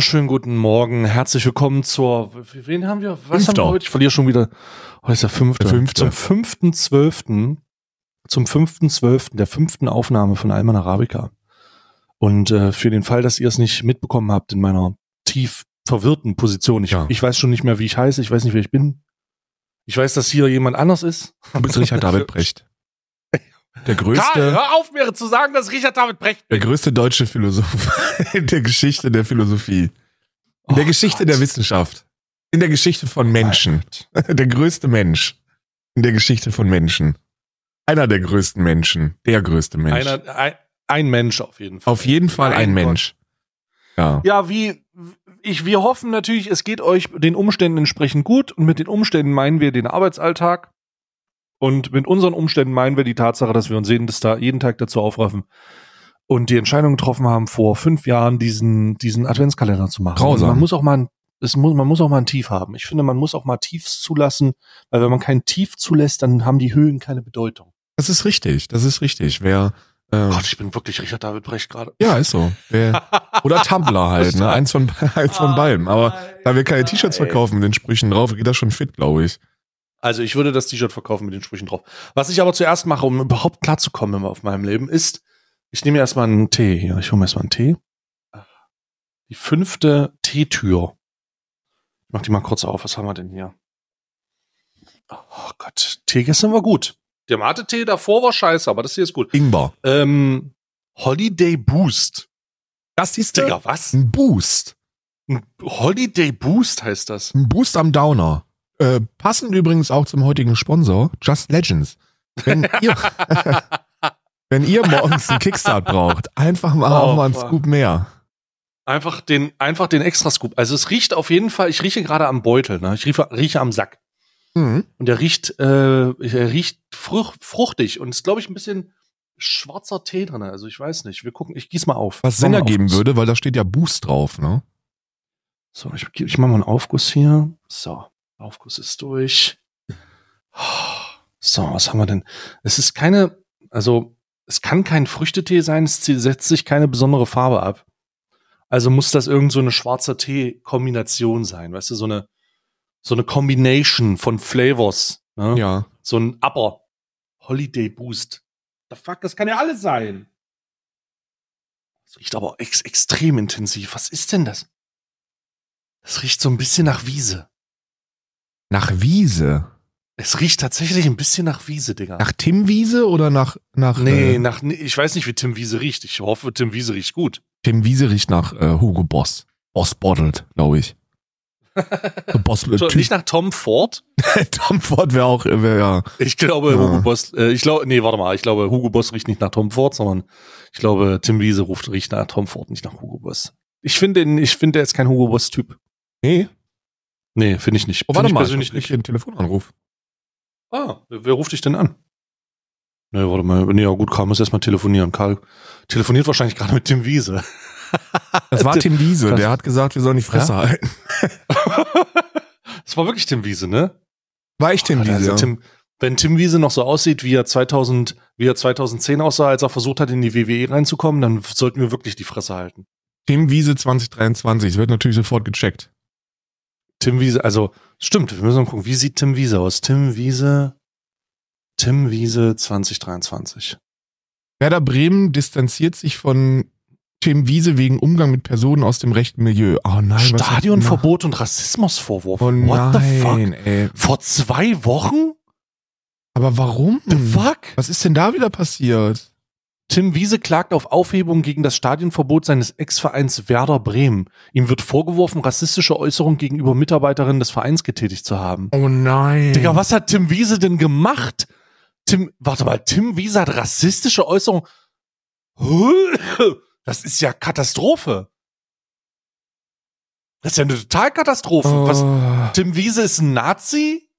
wunderschönen guten Morgen. Herzlich willkommen zur. Wen haben wir? Was Fünfter. haben wir heute? Ich verliere schon wieder. Heute ist der fünfte. Fünfte. Zum fünften zwölften. Zum fünften zwölften der fünften Aufnahme von Alman Arabica. Und äh, für den Fall, dass ihr es nicht mitbekommen habt in meiner tief verwirrten Position. Ich, Ja. ich weiß schon nicht mehr, wie ich heiße. Ich weiß nicht, wer ich bin. Ich weiß, dass hier jemand anders ist. Du bist Richard David Brecht. Der Karl, größte, hör auf, mir zu sagen, dass Richard David Brecht der größte deutsche Philosoph in der Geschichte der Philosophie. In der Oh Geschichte Gott. der Wissenschaft. In der Geschichte von Menschen. Der größte Mensch. In der Geschichte von Menschen. Einer der größten Menschen. Der größte Mensch. Einer, ein, ein Mensch auf jeden Fall. Auf jeden Fall ein Gott. Mensch. Ja. Ja, wie ich, wir hoffen natürlich, es geht euch den Umständen entsprechend gut und mit den Umständen meinen wir den Arbeitsalltag und mit unseren Umständen meinen wir die Tatsache, dass wir uns jeden, da jeden Tag dazu aufraffen und die Entscheidung getroffen haben, vor fünf Jahren diesen, diesen Adventskalender zu machen. Grausam. Und Man muss auch mal ein, es muss, man muss auch mal ein Tief haben. Ich finde, man muss auch mal Tiefs zulassen, weil wenn man kein Tief zulässt, dann haben die Höhen keine Bedeutung. Das ist richtig. Das ist richtig. Wer, äh, Gott, ich bin wirklich Richard David Brecht gerade. ja, ist so. Wer, oder Tumblr halt, ne? Eins von, eins von beiden. Aber da wir keine T-Shirts verkaufen mit den Sprüchen drauf, geht das schon fit, glaube ich. Also ich würde das T-Shirt verkaufen mit den Sprüchen drauf. Was ich aber zuerst mache, um überhaupt klarzukommen auf meinem Leben, ist, ich nehme erstmal einen Tee hier. Ich hole mir erstmal einen Tee. Die fünfte Teetür. Ich mach die mal kurz auf. Was haben wir denn hier? Oh Gott, Tee gestern war gut. Der Mate-Tee davor war scheiße, aber das hier ist gut. Ingbar. Ähm, Holiday Boost. Das ist Digga, was? ein Boost. Ein Holiday Boost heißt das. Ein Boost am Downer. Äh, passend übrigens auch zum heutigen Sponsor, Just Legends. Wenn ihr, wenn ihr morgens einen Kickstart braucht, einfach mal Oh, auch mal einen fuck. Scoop mehr. Einfach den, einfach den extra Scoop. Also es riecht auf jeden Fall, ich rieche gerade am Beutel, ne? Ich rieche, rieche am Sack. Mhm. Und der riecht, äh, er riecht fruch, fruchtig und ist, glaube ich, ein bisschen schwarzer Tee drin. Also ich weiß nicht. Wir gucken, ich gieß mal auf. Was Sinn ergeben würde, weil da steht ja Boost drauf, ne? So, ich, ich mache mal einen Aufguss hier. So, Aufguss ist durch. So, was haben wir denn? Es ist keine, also es kann kein Früchtetee sein, es setzt sich keine besondere Farbe ab. Also muss das irgend so eine schwarzer Tee-Kombination sein, weißt du, so eine, so eine Combination von Flavors. Ne? Ja. So ein Upper. Holiday Boost. The fuck, das kann ja alles sein. Das riecht aber ex extrem intensiv. Was ist denn das? Das riecht so ein bisschen nach Wiese. Nach Wiese. Es riecht tatsächlich ein bisschen nach Wiese, Digga. Nach Tim Wiese oder nach, nach nee, äh, nach, ich weiß nicht, wie Tim Wiese riecht. Ich hoffe, Tim Wiese riecht gut. Tim Wiese riecht nach äh, Hugo Boss. Boss Bottled, glaube ich. So Boss So, Typ- nicht nach Tom Ford. Tom Ford wäre auch, äh, wär, ja. Ich glaube, Ja. Hugo Boss, äh, ich glaube, nee, warte mal, ich glaube, Hugo Boss riecht nicht nach Tom Ford, sondern ich glaube, Tim Wiese ruft, riecht nach Tom Ford, nicht nach Hugo Boss. Ich finde, ihn- ich finde, er ist kein Hugo Boss-Typ. Nee. Nee, finde ich nicht. Oh, warte ich mal, persönlich ich nicht. einen Telefonanruf. Ah, wer ruft dich denn an? Nee, warte mal. Nee, ja gut, Karl muss erstmal telefonieren. Karl telefoniert wahrscheinlich gerade mit Tim Wiese. Das war Tim Wiese, der hat gesagt, wir sollen die Fresse halten. Das war wirklich Tim Wiese, ne? War ich Tim Also Wiese? ja. Tim, wenn Tim Wiese noch so aussieht, wie er 2000, wie er 2010 aussah, als er versucht hat, in die WWE reinzukommen, dann sollten wir wirklich die Fresse halten. Tim Wiese 2023. Das wird natürlich sofort gecheckt. Tim Wiese, also stimmt, wir müssen mal gucken, wie sieht Tim Wiese aus? Tim Wiese, Tim Wiese 2023. Werder Bremen distanziert sich von Tim Wiese wegen Umgang mit Personen aus dem rechten Milieu. Oh nein, Stadionverbot und Rassismusvorwurf. Oh What the fuck? nein. Vor zwei Wochen? Aber warum? The fuck? Was ist denn da wieder passiert? Tim Wiese klagt auf Aufhebung gegen das Stadionverbot seines Ex-Vereins Werder Bremen. Ihm wird vorgeworfen, rassistische Äußerungen gegenüber Mitarbeiterinnen des Vereins getätigt zu haben. Oh nein. Digga, was hat Tim Wiese denn gemacht? Tim, warte mal, Tim Wiese hat rassistische Äußerungen. Das ist ja Katastrophe. Das ist ja eine Totalkatastrophe. Was, Oh. Tim Wiese ist ein Nazi?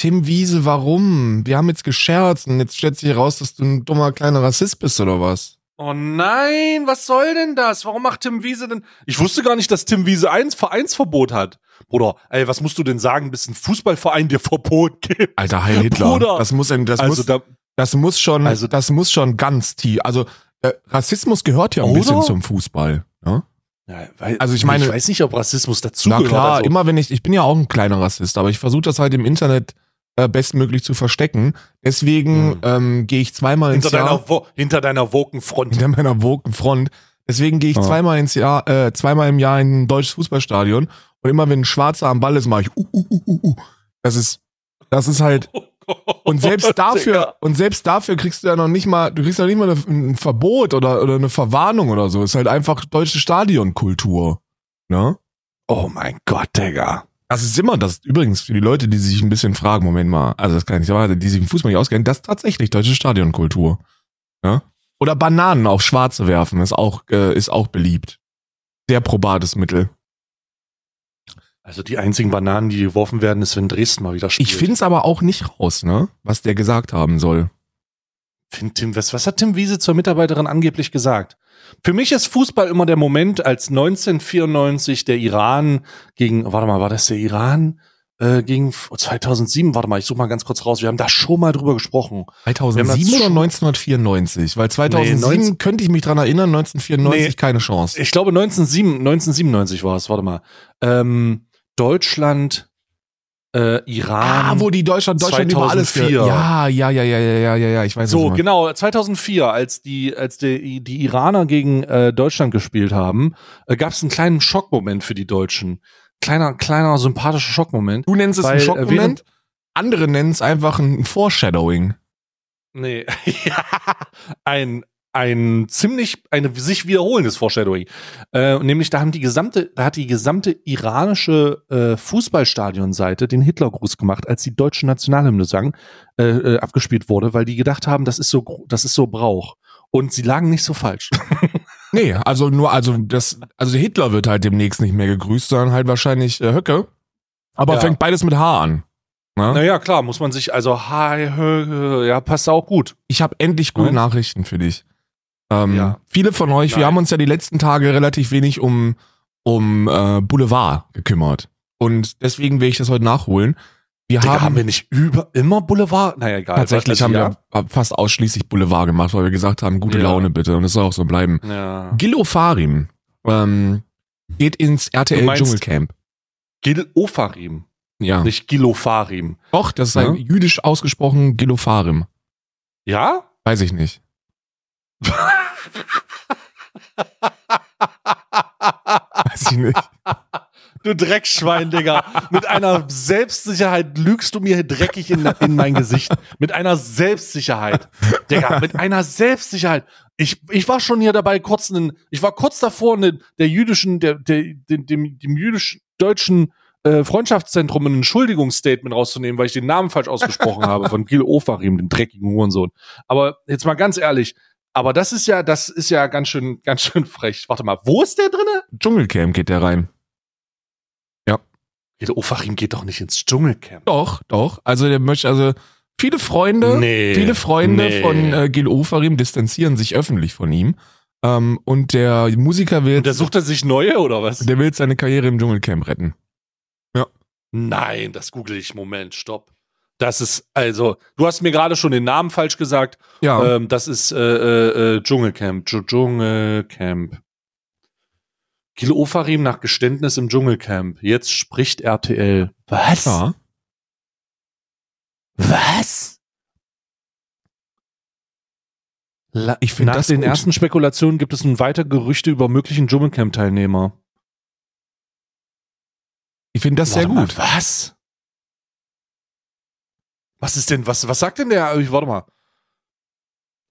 Tim Wiese, warum? Wir haben jetzt gescherzt und jetzt stellt sich heraus, dass du ein dummer kleiner Rassist bist oder was? Oh nein, was soll denn das? Warum macht Tim Wiese denn? Ich wusste gar nicht, dass Tim Wiese ein Vereinsverbot hat. Bruder, ey, was musst du denn sagen, bis ein Fußballverein dir Verbot gibt? Alter Heil Hitler. Bruder. Das muss, das also muss, da, das muss schon, Also- das muss schon ganz tief. Also äh, Rassismus gehört ja ein Oder? bisschen zum Fußball. Ja? Ja, weil, Also ich meine- ich weiß nicht, ob Rassismus dazu Na gehört. klar, also, immer wenn ich, ich bin ja auch ein kleiner Rassist, aber ich versuche das halt im Internet äh, bestmöglich zu verstecken. Deswegen Mhm. ähm, gehe ich zweimal ins hinter Jahr deiner, Wo hinter deiner woken Front. hinter meiner woken Front. Deswegen gehe ich Ja. zweimal ins Jahr, äh, zweimal im Jahr in ein deutsches Fußballstadion und immer wenn ein Schwarzer am Ball ist, mache ich uh, uh, uh, uh, uh. Das ist, das ist halt und selbst dafür und selbst dafür kriegst du ja noch nicht mal, du kriegst ja nicht mal ein Verbot oder oder eine Verwarnung oder so. Ist halt einfach deutsche Stadionkultur. Ne? Oh mein Gott, Digga. Das ist immer das, übrigens für die Leute, die sich ein bisschen fragen, Moment mal, also das kann ich nicht die sich im Fußball nicht auskennen, das ist tatsächlich deutsche Stadionkultur. Ja? Oder Bananen auf Schwarze werfen, ist auch, äh, ist auch beliebt. Sehr probates Mittel. Also die einzigen Bananen, die geworfen werden, ist, wenn Dresden mal wieder spielt. Ich find's aber auch nicht raus, ne? Was der gesagt haben soll. Tim, was, was hat Tim Wiese zur Mitarbeiterin angeblich gesagt? Für mich ist Fußball immer der Moment, als 1994 der Iran gegen, warte mal, war das der Iran? Äh, gegen 2007, warte mal, ich suche mal ganz kurz raus. Wir haben da schon mal drüber gesprochen. 2007 das oder schon- 1994? Weil 2007 Nee, 19 könnte ich mich dran erinnern, 1994 Nee. keine Chance. Ich glaube 1907, 1997 war es, warte mal. Ähm, Deutschland, äh, Iran. Ah, wo die Deutschland, Deutschland über alles 2004. Ja, ja, ja, ja, ja, ja, ja, ja, ich weiß du So, genau, 2004, als die, als die, die Iraner gegen äh, Deutschland gespielt haben, äh, gab es einen kleinen Schockmoment für die Deutschen. Kleiner, kleiner, sympathischer Schockmoment. Du nennst es Weil, einen äh, Schockmoment, andere nennen es einfach ein Foreshadowing. Nee, ja, ein, ein ziemlich, ein sich wiederholendes Foreshadowing. Äh, nämlich da haben die gesamte, da hat die gesamte iranische äh, Fußballstadionseite den Hitlergruß gemacht, als die deutsche Nationalhymne sang, äh, äh, abgespielt wurde, weil die gedacht haben, das ist so, das ist so Brauch. Und sie lagen nicht so falsch. Nee, also nur, also das, also Hitler wird halt demnächst nicht mehr gegrüßt, sondern halt wahrscheinlich äh, Höcke. Aber Ja. fängt beides mit H an. Ne? Naja, klar, muss man sich, also, hi, hö, hö, ja, passt auch gut. Ich habe endlich gute Nein? Nachrichten für dich. Ähm, Ja. Viele von euch, wir Nein. haben uns ja die letzten Tage relativ wenig um, um äh, Boulevard gekümmert. Und deswegen will ich das heute nachholen. Wir Digga, haben, haben wir nicht über, immer Boulevard? Naja, egal. tatsächlich haben wir fast ausschließlich Boulevard gemacht, weil wir gesagt haben, gute Ja. Laune bitte. Und das soll auch so bleiben. Ja. Gil Ofarim ähm, geht ins RTL Dschungelcamp. Gil Ofarim, Ja. nicht Gilofarim. Doch, das ist Ja? ein jüdisch ausgesprochen Gilofarim. Ja? Weiß ich nicht. Weiß ich nicht. Du Dreckschwein, Digga. Mit einer Selbstsicherheit lügst du mir dreckig in, in mein Gesicht. Mit einer Selbstsicherheit. Digga, mit einer Selbstsicherheit. Ich, ich war schon hier dabei, kurz einen, ich war kurz davor, ne, der jüdischen, der, der, dem, dem, dem jüdisch-deutschen äh, Freundschaftszentrum ein Entschuldigungsstatement rauszunehmen, weil ich den Namen falsch ausgesprochen habe von Gil Ofarim, dem dreckigen Hurensohn. Aber jetzt mal ganz ehrlich, aber das ist ja, das ist ja ganz schön, ganz schön frech. Warte mal, wo ist der drinne? Dschungelcamp geht der rein. Gil Ofarim geht doch nicht ins Dschungelcamp. Doch, doch. Also der möchte, also viele Freunde, Nee. viele Freunde Nee. von äh, Gil Ofarim distanzieren sich öffentlich von ihm. Ähm, und der Musiker will, Und der sucht er sich neue oder was? der will seine Karriere im Dschungelcamp retten. Nein, das google ich. Moment, stopp. Das ist, also, du hast mir gerade schon den Namen falsch gesagt. Ja, Ähm, das ist äh, äh, äh, Dschungelcamp. Dsch- Dschungelcamp. Gil Ofarim nach Geständnis im Dschungelcamp. Jetzt spricht RTL. Was? ja. Was? La Ich find Nach den gut. ersten Spekulationen gibt es nun weiter Gerüchte über möglichen Dschungelcamp-Teilnehmer. Ich finde das sehr Warte mal, gut. was? Was ist denn, was, was sagt denn der? Ich, warte mal.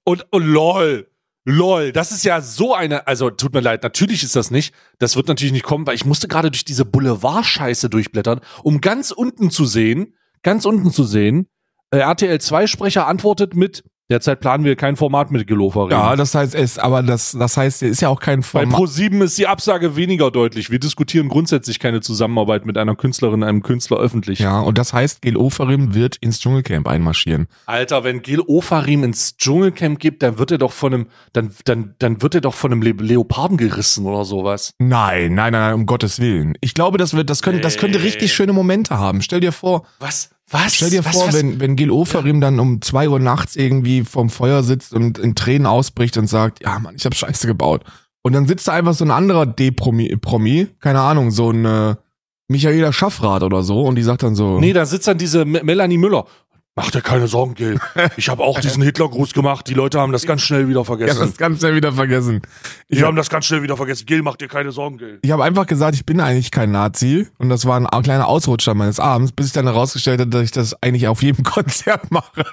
Und, und lol. Lol, das ist ja so eine, also tut mir leid, natürlich ist das nicht. Das wird natürlich nicht kommen, weil ich musste gerade durch diese Boulevard-Scheiße durchblättern, um ganz unten zu sehen, ganz unten zu sehen, äh, RTL 2-Sprecher antwortet mit, derzeit planen wir kein Format mit Gelofer. Ja, das heißt, es, aber das, das heißt, er ist ja auch kein Bei Format. Pro7 ist die Absage weniger deutlich. Wir diskutieren grundsätzlich keine Zusammenarbeit mit einer Künstlerin, einem Künstler öffentlich. Ja, und das heißt, Gil Ofarim wird ins Dschungelcamp einmarschieren. Alter, wenn Gil Ofarim ins Dschungelcamp gibt, dann wird er doch von einem, dann, dann, dann wird er doch von einem Le Leoparden gerissen oder sowas. Nein, nein, nein, um Gottes Willen. Ich glaube, das wird, das könnte, das könnte Nee. richtig schöne Momente haben. Stell dir vor, Was? Was? stell dir was, vor, was? wenn, wenn Gil Ofarim dann um zwei Uhr nachts irgendwie vorm Feuer sitzt und in Tränen ausbricht und sagt, ja Mann, ich hab Scheiße gebaut. Und dann sitzt da einfach so ein anderer D-Promi, Promi, keine Ahnung, so ein äh, Michaela Schaffrath oder so, und die sagt dann so. Nee, da sitzt dann diese Me- Melanie Müller. Mach dir keine Sorgen, Gil. Ich habe auch diesen Hitlergruß gemacht. Die Leute haben das ganz schnell wieder ja, vergessen. das ganz schnell wieder vergessen. Die haben das ganz schnell wieder vergessen. Gil, mach dir keine Sorgen, Gil. Ich habe einfach gesagt, ich bin eigentlich kein Nazi und das war ein kleiner Ausrutscher meines Abends, bis ich dann herausgestellt habe, dass ich das eigentlich auf jedem Konzert mache.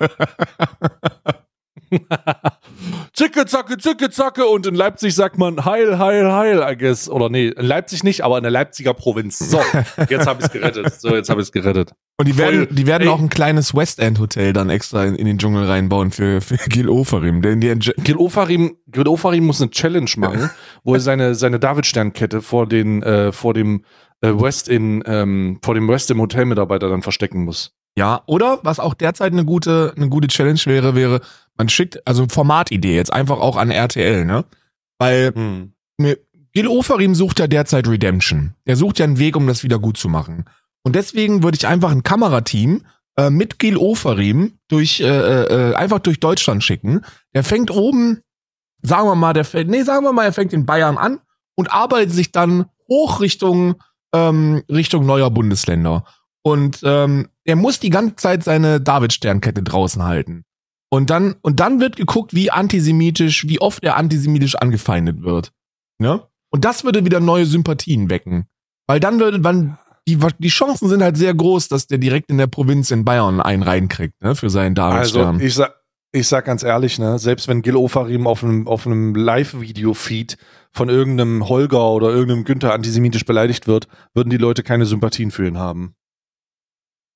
Zicke, zacke, zicke, zacke. Und in Leipzig sagt man Heil, Heil, Heil, I guess. Oder nee, in Leipzig nicht, aber in der Leipziger Provinz. So, jetzt habe ich gerettet. So, jetzt habe ich gerettet. Und die Voll. werden, die werden Ey. auch ein kleines West End Hotel dann extra in, in den Dschungel reinbauen für, für Gil Oferim. Denn die, Gil Ofarim, Gil Ofarim muss eine Challenge machen, wo er seine, seine Davidsternkette vor den, äh, vor dem äh, West in, ähm, vor dem West im Hotelmitarbeiter dann verstecken muss. ja, oder was auch derzeit eine gute, eine gute Challenge wäre, wäre, man schickt, also Formatidee jetzt einfach auch an RTL, ne? Weil Hm. Gil Oferim sucht ja derzeit Redemption. Der sucht ja einen Weg, um das wieder gut zu machen. Und deswegen würde ich einfach ein Kamerateam äh, mit Gil Oferim durch, äh, äh, einfach durch Deutschland schicken. Der fängt oben, sagen wir mal, der fängt, nee, sagen wir mal, er fängt in Bayern an und arbeitet sich dann hoch Richtung, ähm, Richtung neuer Bundesländer. Und ähm, er muss die ganze Zeit seine David-Sternkette draußen halten. Und dann, und dann wird geguckt, wie antisemitisch, wie oft er antisemitisch angefeindet wird. Ne? Und das würde wieder neue Sympathien wecken. Weil dann würde, man, die, die Chancen sind halt sehr groß, dass der direkt in der Provinz in Bayern einen reinkriegt, ne, für seinen Also, Davidstern. ich sag, ich sag ganz ehrlich, ne, selbst wenn Gil Ofarim auf einem, auf einem Live-Video-Feed von irgendeinem Holger oder irgendeinem Günther antisemitisch beleidigt wird, würden die Leute keine Sympathien für ihn haben.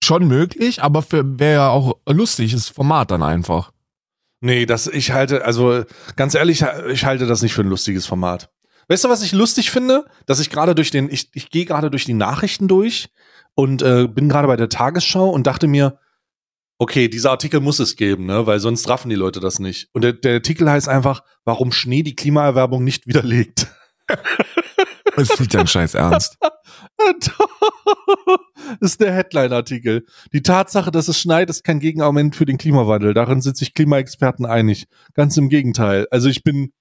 Schon möglich, aber für wäre ja auch lustiges Format dann einfach. Nee, das, ich halte, also ganz ehrlich, ich halte das nicht für ein lustiges Format. Weißt du, was ich lustig finde? Dass ich gerade durch den, ich, ich gehe gerade durch die Nachrichten durch und äh, bin gerade bei der Tagesschau und dachte mir, okay, dieser Artikel muss es geben, ne? Weil sonst raffen die Leute das nicht. Und der, der Artikel heißt einfach, warum Schnee die Klimaerwerbung nicht widerlegt. Das ist nicht dein Scheiß Ernst. ist der Headline-Artikel. Die Tatsache, dass es schneit, ist kein Gegenargument für den Klimawandel. Darin sind sich Klimaexperten einig. Ganz im Gegenteil. Also ich bin,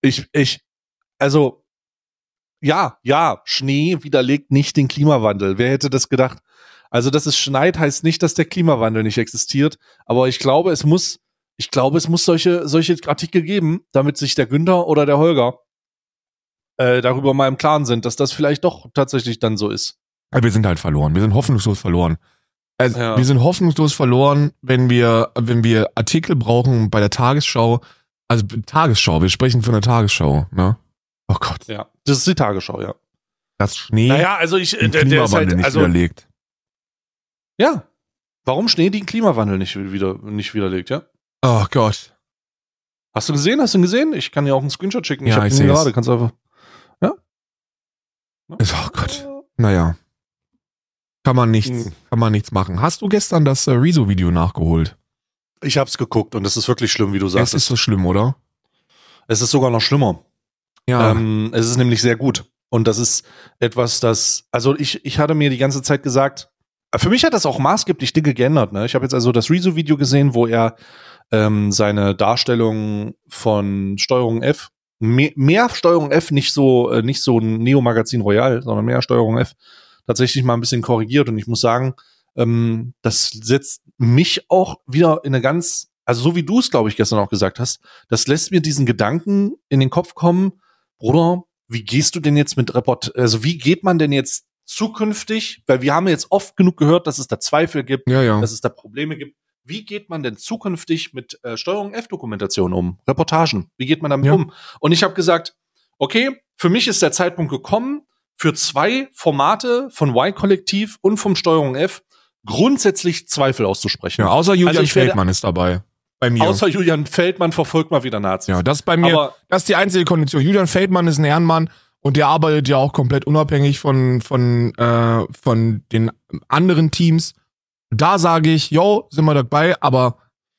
ich, ich, also, ja, ja, Schnee widerlegt nicht den Klimawandel. Wer hätte das gedacht? Also, dass es schneit, heißt nicht, dass der Klimawandel nicht existiert. Aber ich glaube, es muss, ich glaube, es muss solche, solche Artikel geben, damit sich der Günther oder der Holger äh, darüber mal im Klaren sind, dass das vielleicht doch tatsächlich dann so ist. Ja, wir sind halt verloren. Wir sind hoffnungslos verloren. Also, Ja. Wir sind hoffnungslos verloren, wenn wir, wenn wir Artikel brauchen bei der Tagesschau. Also Tagesschau, wir sprechen von der Tagesschau, ne? Oh Gott. Ja, das ist die Tagesschau, ja. Das Schnee Naja, also ich, den der, der ist halt, nicht also, widerlegt. ja. Warum Schnee den Klimawandel nicht wieder, nicht widerlegt, ja? Oh Gott. Hast du gesehen? Hast du ihn gesehen? Ich kann dir auch einen Screenshot schicken. Ja, ich ihn seh's. gerade. Kannst du einfach. Oh Gott. Naja. Kann man nichts, Hm. kann man nichts machen. Hast du gestern das äh, Rezo-Video nachgeholt? Ich hab's geguckt und es ist wirklich schlimm, wie du Das sagst. ist so schlimm, oder? es ist sogar noch schlimmer. Ja. Ähm, es ist nämlich sehr gut. Und das ist etwas, das, also ich, ich hatte mir die ganze Zeit gesagt, für mich hat das auch maßgeblich Dinge geändert. Ne? Ich habe jetzt also das Rezo-Video gesehen, wo er ähm, seine Darstellung von Steuerung F, mehr, mehr Steuerung F, nicht so, äh, nicht so ein Neo-Magazin Royal, sondern mehr Steuerung F, tatsächlich mal ein bisschen korrigiert. Und ich muss sagen, ähm, das setzt mich auch wieder in eine ganz, also so wie du es, glaube ich, gestern auch gesagt hast, das lässt mir diesen Gedanken in den Kopf kommen, Bruder, wie gehst du denn jetzt mit Report, also wie geht man denn jetzt zukünftig, weil wir haben jetzt oft genug gehört, dass es da Zweifel gibt, ja, ja. dass es da Probleme gibt. Wie geht man denn zukünftig mit äh, Steuerung F-Dokumentation um? Reportagen. Wie geht man damit Ja. um? Und ich habe gesagt, okay, für mich ist der Zeitpunkt gekommen, für zwei Formate von Y-Kollektiv und vom Steuerung F grundsätzlich Zweifel auszusprechen. ja außer Julian Also Feldmann ist dabei. Bei mir. Außer Julian Feldmann verfolgt mal wieder Nazis. ja, das ist bei mir, Aber das ist die einzige Kondition. Julian Feldmann ist ein Ehrenmann und der arbeitet ja auch komplett unabhängig von, von, äh, von den anderen Teams. Da sage ich, yo, sind wir dabei, aber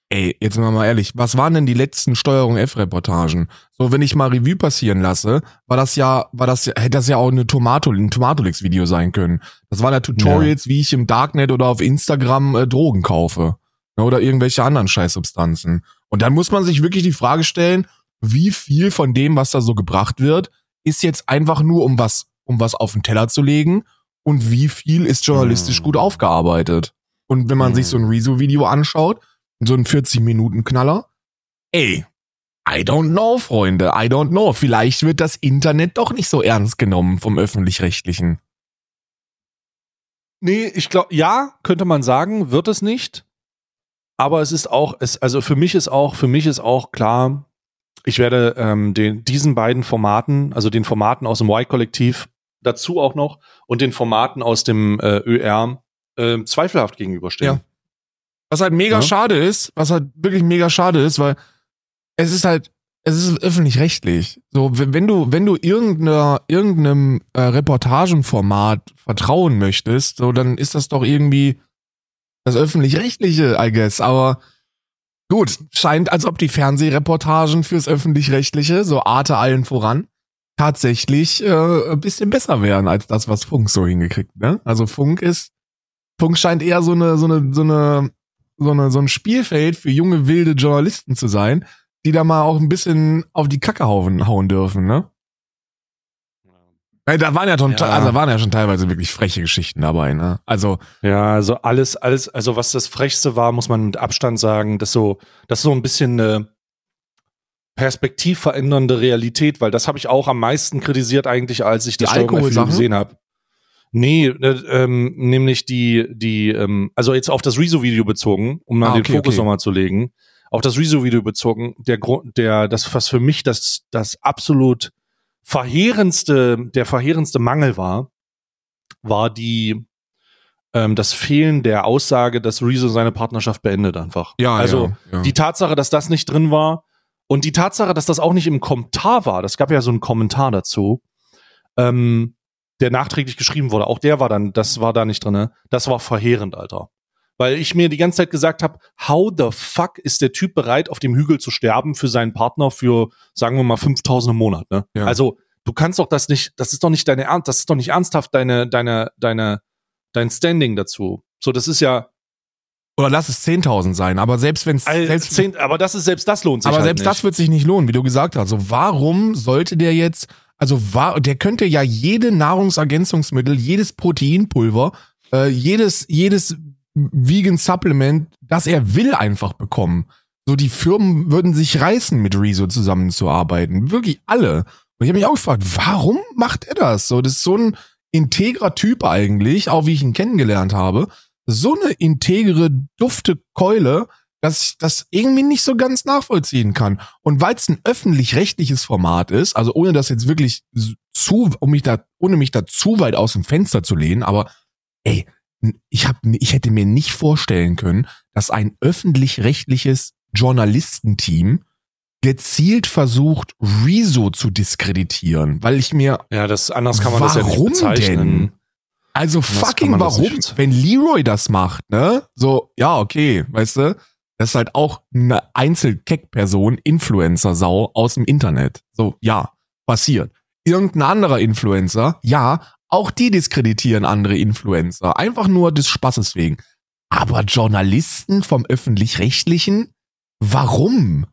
ey, jetzt sind wir mal ehrlich, was waren denn die letzten Steuerung F-Reportagen? So, wenn ich mal Revue passieren lasse, war das ja, war das ja, hätte das ja auch eine Tomato, ein Tomatolix-Video sein können. Das waren ja Tutorials, wie ich im Darknet oder auf Instagram äh, Drogen kaufe. Ne, Oder irgendwelche anderen Scheißsubstanzen. Und dann muss man sich wirklich die Frage stellen, wie viel von dem, was da so gebracht wird, ist jetzt einfach nur, um was, um was auf den Teller zu legen und wie viel ist journalistisch Hm. gut aufgearbeitet. Und wenn man sich so ein Rezo-Video anschaut, so ein 40-Minuten-Knaller, ey, I don't know, Freunde, I don't know. Vielleicht wird das Internet doch nicht so ernst genommen vom Öffentlich-Rechtlichen. Nee, ich glaube, ja, könnte man sagen, wird es nicht. Aber es ist auch, es, also für mich ist auch, für mich ist auch klar, ich werde ähm, den, diesen beiden Formaten, also den Formaten aus dem Y-Kollektiv, dazu auch noch und den Formaten aus dem äh, ÖR äh, zweifelhaft gegenüberstehen. Was halt mega Ja. schade ist, was halt wirklich mega schade ist, weil es ist halt, es ist öffentlich-rechtlich. So, wenn wenn du, wenn du irgendeiner, irgendeinem äh, Reportagenformat vertrauen möchtest, so, dann ist das doch irgendwie das öffentlich-rechtliche, I guess. Aber gut, scheint, als ob die Fernsehreportagen fürs öffentlich-rechtliche, so Arte allen voran, tatsächlich äh, ein bisschen besser wären als das, was Funk so hingekriegt, ne? Also Funk ist, Funk scheint eher so eine, so eine, so eine, so eine, so ein Spielfeld für junge, wilde Journalisten zu sein, die da mal auch ein bisschen auf die Kacke hauen, hauen dürfen, ne? Da waren ja schon, Ja. also da waren ja schon teilweise wirklich freche Geschichten dabei, ne? Also, Ja, also alles, alles, also was das Frechste war, muss man mit Abstand sagen, dass so, das ist so ein bisschen eine perspektivverändernde Realität, weil das habe ich auch am meisten kritisiert eigentlich, als ich Die das Steuerung gesehen habe. Nee, äh, ähm, nämlich die, die, ähm, also jetzt auf das Rezo-Video bezogen, um mal Ah, den okay, Fokus okay. nochmal zu legen, auf das Rezo-Video bezogen, der Grund, der, das, was für mich das, das absolut verheerendste, der verheerendste Mangel war, war die, ähm, das Fehlen der Aussage, dass Rezo seine Partnerschaft beendet einfach. ja, also ja, ja. die Tatsache, dass das nicht drin war und die Tatsache, dass das auch nicht im Kommentar war, das gab ja so einen Kommentar dazu, ähm, der nachträglich geschrieben wurde, auch der war dann, das war da nicht drinne. Das war verheerend, Alter. Weil ich mir die ganze Zeit gesagt habe, how the fuck ist der Typ bereit, auf dem Hügel zu sterben für seinen Partner für, sagen wir mal, 5000 im Monat, ne? Ja. Also, du kannst doch das nicht, das ist doch nicht deine Ernst, das ist doch nicht ernsthaft deine, deine, deine, dein Standing dazu. So, das ist ja, Oder lass es 10.000 sein, aber selbst wenn es, selbst, aber das ist selbst das lohnt sich aber halt selbst nicht. das wird sich nicht lohnen, wie du gesagt hast. Also warum sollte der jetzt, also war, der könnte ja jede Nahrungsergänzungsmittel, jedes Proteinpulver, äh, jedes, jedes Vegan Supplement, das er will, einfach bekommen. So die Firmen würden sich reißen, mit Rezo zusammenzuarbeiten. Wirklich alle. Und ich habe mich auch gefragt, warum macht er das? So, das ist so ein integrer Typ eigentlich, auch wie ich ihn kennengelernt habe. So eine integre, dufte Keule, dass ich das irgendwie nicht so ganz nachvollziehen kann. Und weil es ein öffentlich-rechtliches Format ist, also ohne das jetzt wirklich zu, um mich da, ohne mich da zu weit aus dem Fenster zu lehnen, aber ey, ich hab, ich hätte mir nicht vorstellen können, dass ein öffentlich-rechtliches Journalistenteam gezielt versucht, Rezo zu diskreditieren, weil ich mir ja, das anders kann man das ja nicht bezeichnen. denn? Also fucking warum? Wenn Leroy das macht, ne? So, ja, okay, weißt du? Das ist halt auch eine Einzelkeck-Person, Influencer-Sau aus dem Internet. So, ja, passiert. Irgendein anderer Influencer, ja, auch die diskreditieren andere Influencer. Einfach nur des Spaßes wegen. Aber Journalisten vom Öffentlich-Rechtlichen? Warum?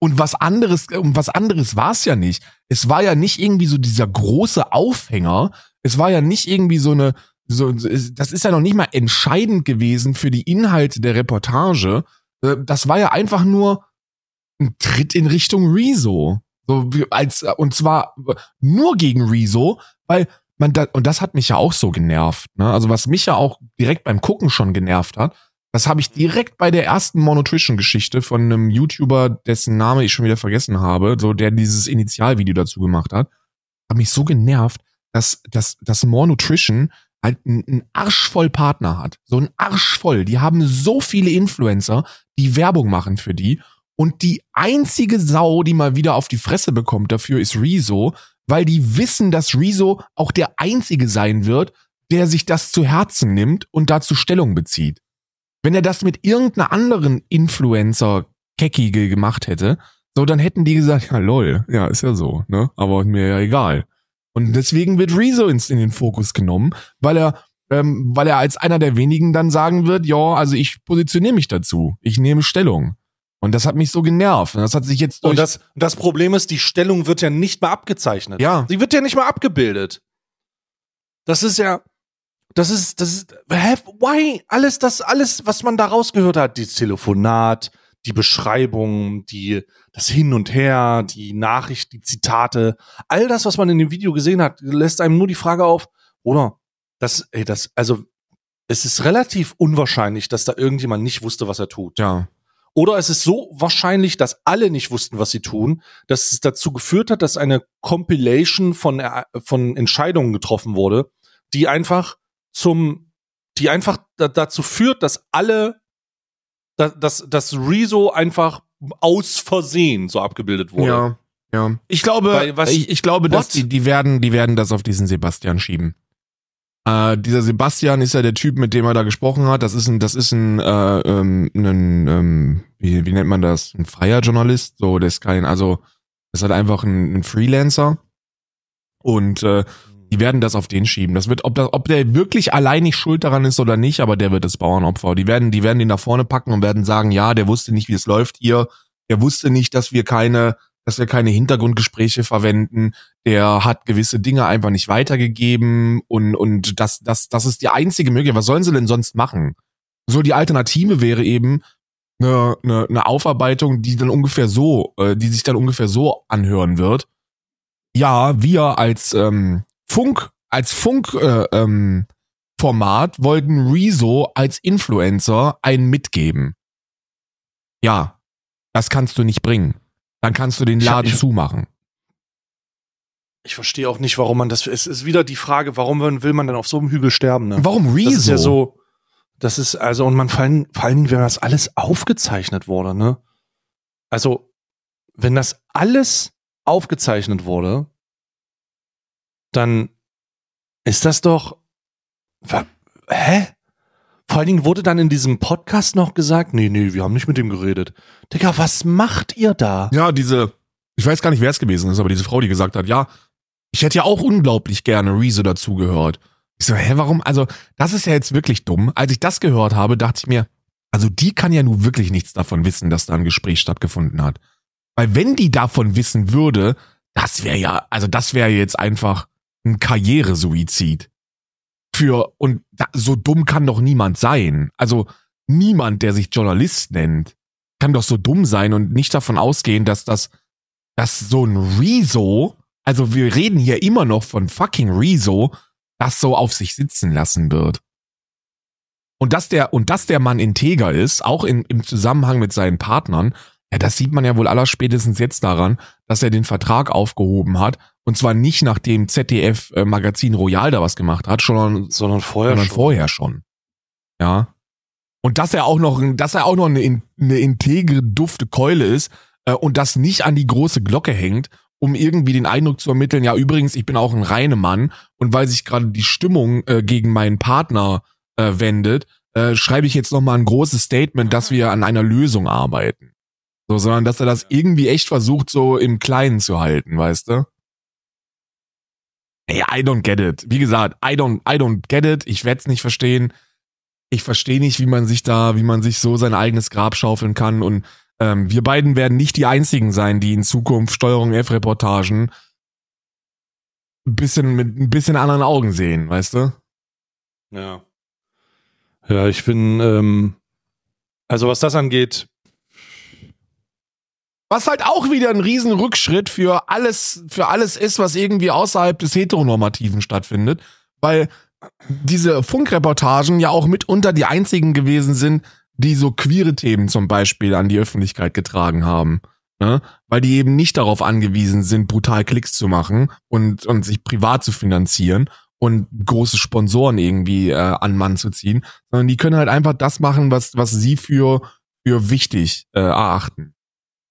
Und was anderes, um was anderes war es ja nicht. Es war ja nicht irgendwie so dieser große Aufhänger. Es war ja nicht irgendwie so eine, so, das ist ja noch nicht mal entscheidend gewesen für die Inhalte der Reportage. Äh, Das war ja einfach nur ein Tritt in Richtung Rezo. So als, und zwar nur gegen Rezo, weil man da, und das hat mich ja auch so genervt, ne? Also was mich ja auch direkt beim Gucken schon genervt hat, das habe ich direkt bei der ersten Monotrition-Geschichte von einem YouTuber, dessen Name ich schon wieder vergessen habe, so der dieses Initialvideo dazu gemacht hat, hat mich so genervt, dass, dass, dass More Nutrition halt einen einen Arsch voll Partner hat. So ein Arsch voll. Die haben so viele Influencer, die Werbung machen für die. Und die einzige Sau, die mal wieder auf die Fresse bekommt dafür, ist Rezo, weil die wissen, dass Rezo auch der einzige sein wird, der sich das zu Herzen nimmt und dazu Stellung bezieht. Wenn er das mit irgendeiner anderen Influencer-Keckige gemacht hätte, so, dann hätten die gesagt, ja lol, ja, ist ja so, ne? Aber mir ja egal. Und deswegen wird Rezo ins, in den Fokus genommen, weil er, ähm, weil er als einer der wenigen dann sagen wird, ja, also ich positioniere mich dazu, ich nehme Stellung. Und das hat mich so genervt. Und das hat sich jetzt durch Und das, das Problem ist, die Stellung wird ja nicht mal abgezeichnet. Ja. Sie wird ja nicht mal abgebildet. Das ist ja, das ist, das ist, why? Alles, das, alles, was man da rausgehört hat, dieses Telefonat, die Beschreibung, die, das Hin und Her, die Nachricht, die Zitate, all das, was man in dem Video gesehen hat, lässt einem nur die Frage auf, oder, das, ey, das, also, es ist relativ unwahrscheinlich, dass da irgendjemand nicht wusste, was er tut. ja. Oder es ist so wahrscheinlich, dass alle nicht wussten, was sie tun, dass es dazu geführt hat, dass eine Compilation von, von Entscheidungen getroffen wurde, die einfach zum, die einfach da, dazu führt, dass alle, da, dass, dass Rezo einfach aus Versehen so abgebildet wurde. Ja, ja. Ich glaube, Weil was- ich, ich glaube, dass What? die, die werden, die werden das auf diesen Sebastian schieben. Äh, dieser Sebastian ist ja der Typ, mit dem er da gesprochen hat. Das ist ein, das ist ein, äh, ähm, ein ähm, wie, wie nennt man das? Ein freier Journalist. So, der ist kein, also, das ist halt einfach ein, ein Freelancer. Und äh, die werden das auf den schieben. Das wird, ob, das, ob der wirklich alleinig schuld daran ist oder nicht, aber der wird das Bauernopfer. Die werden, die werden ihn nach vorne packen und werden sagen, ja, der wusste nicht, wie es läuft hier. Der wusste nicht, dass wir keine, dass wir keine Hintergrundgespräche verwenden. Der hat gewisse Dinge einfach nicht weitergegeben und, und das, das, das ist die einzige Möglichkeit. Was sollen sie denn sonst machen? So, die Alternative wäre eben eine, eine, eine Aufarbeitung, die dann ungefähr so, äh, die sich dann ungefähr so anhören wird. Ja, wir als ähm, Funk, als Funk äh, ähm, Format wollten Rezo als Influencer einen mitgeben. Ja, das kannst du nicht bringen. Dann kannst du den Ich Laden ich- zumachen. Ich verstehe auch nicht, warum man das, es ist wieder die Frage, warum will man denn auf so einem Hügel sterben, ne? Warum Rezo? Das ist ja so, das ist also, und man vor allen, vor allen Dingen, wenn das alles aufgezeichnet wurde, ne? Also, wenn das alles aufgezeichnet wurde, dann ist das doch, hä? Vor allen Dingen wurde dann in diesem Podcast noch gesagt, nee, nee, wir haben nicht mit ihm geredet. Digga, was macht ihr da? Ja, diese, ich weiß gar nicht, wer es gewesen ist, aber diese Frau, die gesagt hat, ja, ich hätte ja auch unglaublich gerne Rezo dazugehört. Ich so, hä, warum? Also, das ist ja jetzt wirklich dumm. Als ich das gehört habe, dachte ich mir, also die kann ja nun wirklich nichts davon wissen, dass da ein Gespräch stattgefunden hat. Weil wenn die davon wissen würde, das wäre ja, also das wäre jetzt einfach ein Karrieresuizid. Für, und da, so dumm kann doch niemand sein. Also niemand, der sich Journalist nennt, kann doch so dumm sein und nicht davon ausgehen, dass das, dass so ein Rezo, also wir reden hier immer noch von fucking Rezo, das so auf sich sitzen lassen wird. Und dass der, und dass der Mann integer ist, auch in, im Zusammenhang mit seinen Partnern, ja, das sieht man ja wohl aller spätestens jetzt daran, dass er den Vertrag aufgehoben hat. Und zwar nicht nachdem ZDF äh, Magazin Royal da was gemacht hat, sondern, Sondern vorher sondern schon. vorher schon. Ja. Und dass er auch noch, dass er auch noch eine, in- eine integre, dufte Keule ist äh, und das nicht an die große Glocke hängt, um irgendwie den Eindruck zu ermitteln, ja, übrigens, ich bin auch ein reiner Mann und weil sich gerade die Stimmung äh, gegen meinen Partner äh, wendet, äh, schreibe ich jetzt nochmal ein großes Statement, dass wir an einer Lösung arbeiten. So, sondern dass er das irgendwie echt versucht, so im Kleinen zu halten, weißt du? Ey, I don't get it. Wie gesagt, I don't, I don't get it. Ich werd's nicht verstehen. Ich verstehe nicht, wie man sich da, wie man sich so sein eigenes Grab schaufeln kann. Und ähm, wir beiden werden nicht die einzigen sein, die in Zukunft Steuerung F-Reportagen ein bisschen mit ein bisschen anderen Augen sehen, weißt du? Ja. Ja, ich bin, ähm, also was das angeht, Was halt auch wieder ein riesen Rückschritt für alles, für alles ist, was irgendwie außerhalb des Heteronormativen stattfindet, weil diese Funkreportagen ja auch mitunter die einzigen gewesen sind, die so queere Themen zum Beispiel an die Öffentlichkeit getragen haben. Ne? Weil die eben nicht darauf angewiesen sind, brutal Klicks zu machen und, und sich privat zu finanzieren und große Sponsoren irgendwie äh, an Mann zu ziehen, sondern die können halt einfach das machen, was, was sie für, für wichtig äh, erachten.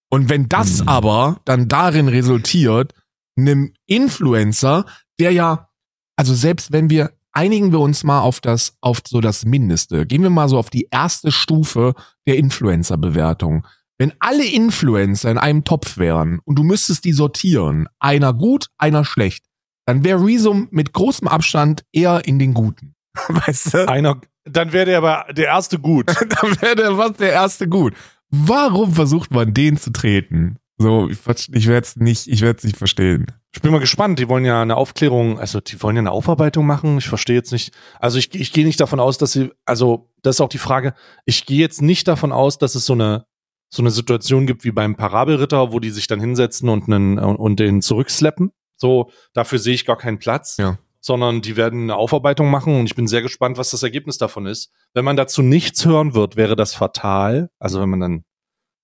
Und wenn das Mhm. aber dann darin resultiert, einem Influencer, der ja, also selbst wenn wir, einigen wir uns mal auf das, auf so das Mindeste, gehen wir mal so auf die erste Stufe der Influencer-Bewertung. Wenn alle Influencer in einem Topf wären und du müsstest die sortieren, einer gut, einer schlecht, dann wäre Rezo mit großem Abstand eher in den Guten. Weißt du? einer, dann wäre der aber der erste gut. dann wäre der was der erste gut. Warum versucht man den zu treten? So, ich, ich werde es nicht, ich werde es nicht verstehen. Ich bin mal gespannt. Die wollen ja eine Aufklärung, also die wollen ja eine Aufarbeitung machen. Ich verstehe jetzt nicht. Also ich, ich gehe nicht davon aus, dass sie, also das ist auch die Frage. Ich gehe jetzt nicht davon aus, dass es so eine so eine Situation gibt wie beim Parabelritter, wo die sich dann hinsetzen und einen und den zurückslappen. So dafür sehe ich gar keinen Platz. Ja. Sondern die werden eine Aufarbeitung machen und ich bin sehr gespannt, was das Ergebnis davon ist. Wenn man dazu nichts hören wird, wäre das fatal. Also wenn man dann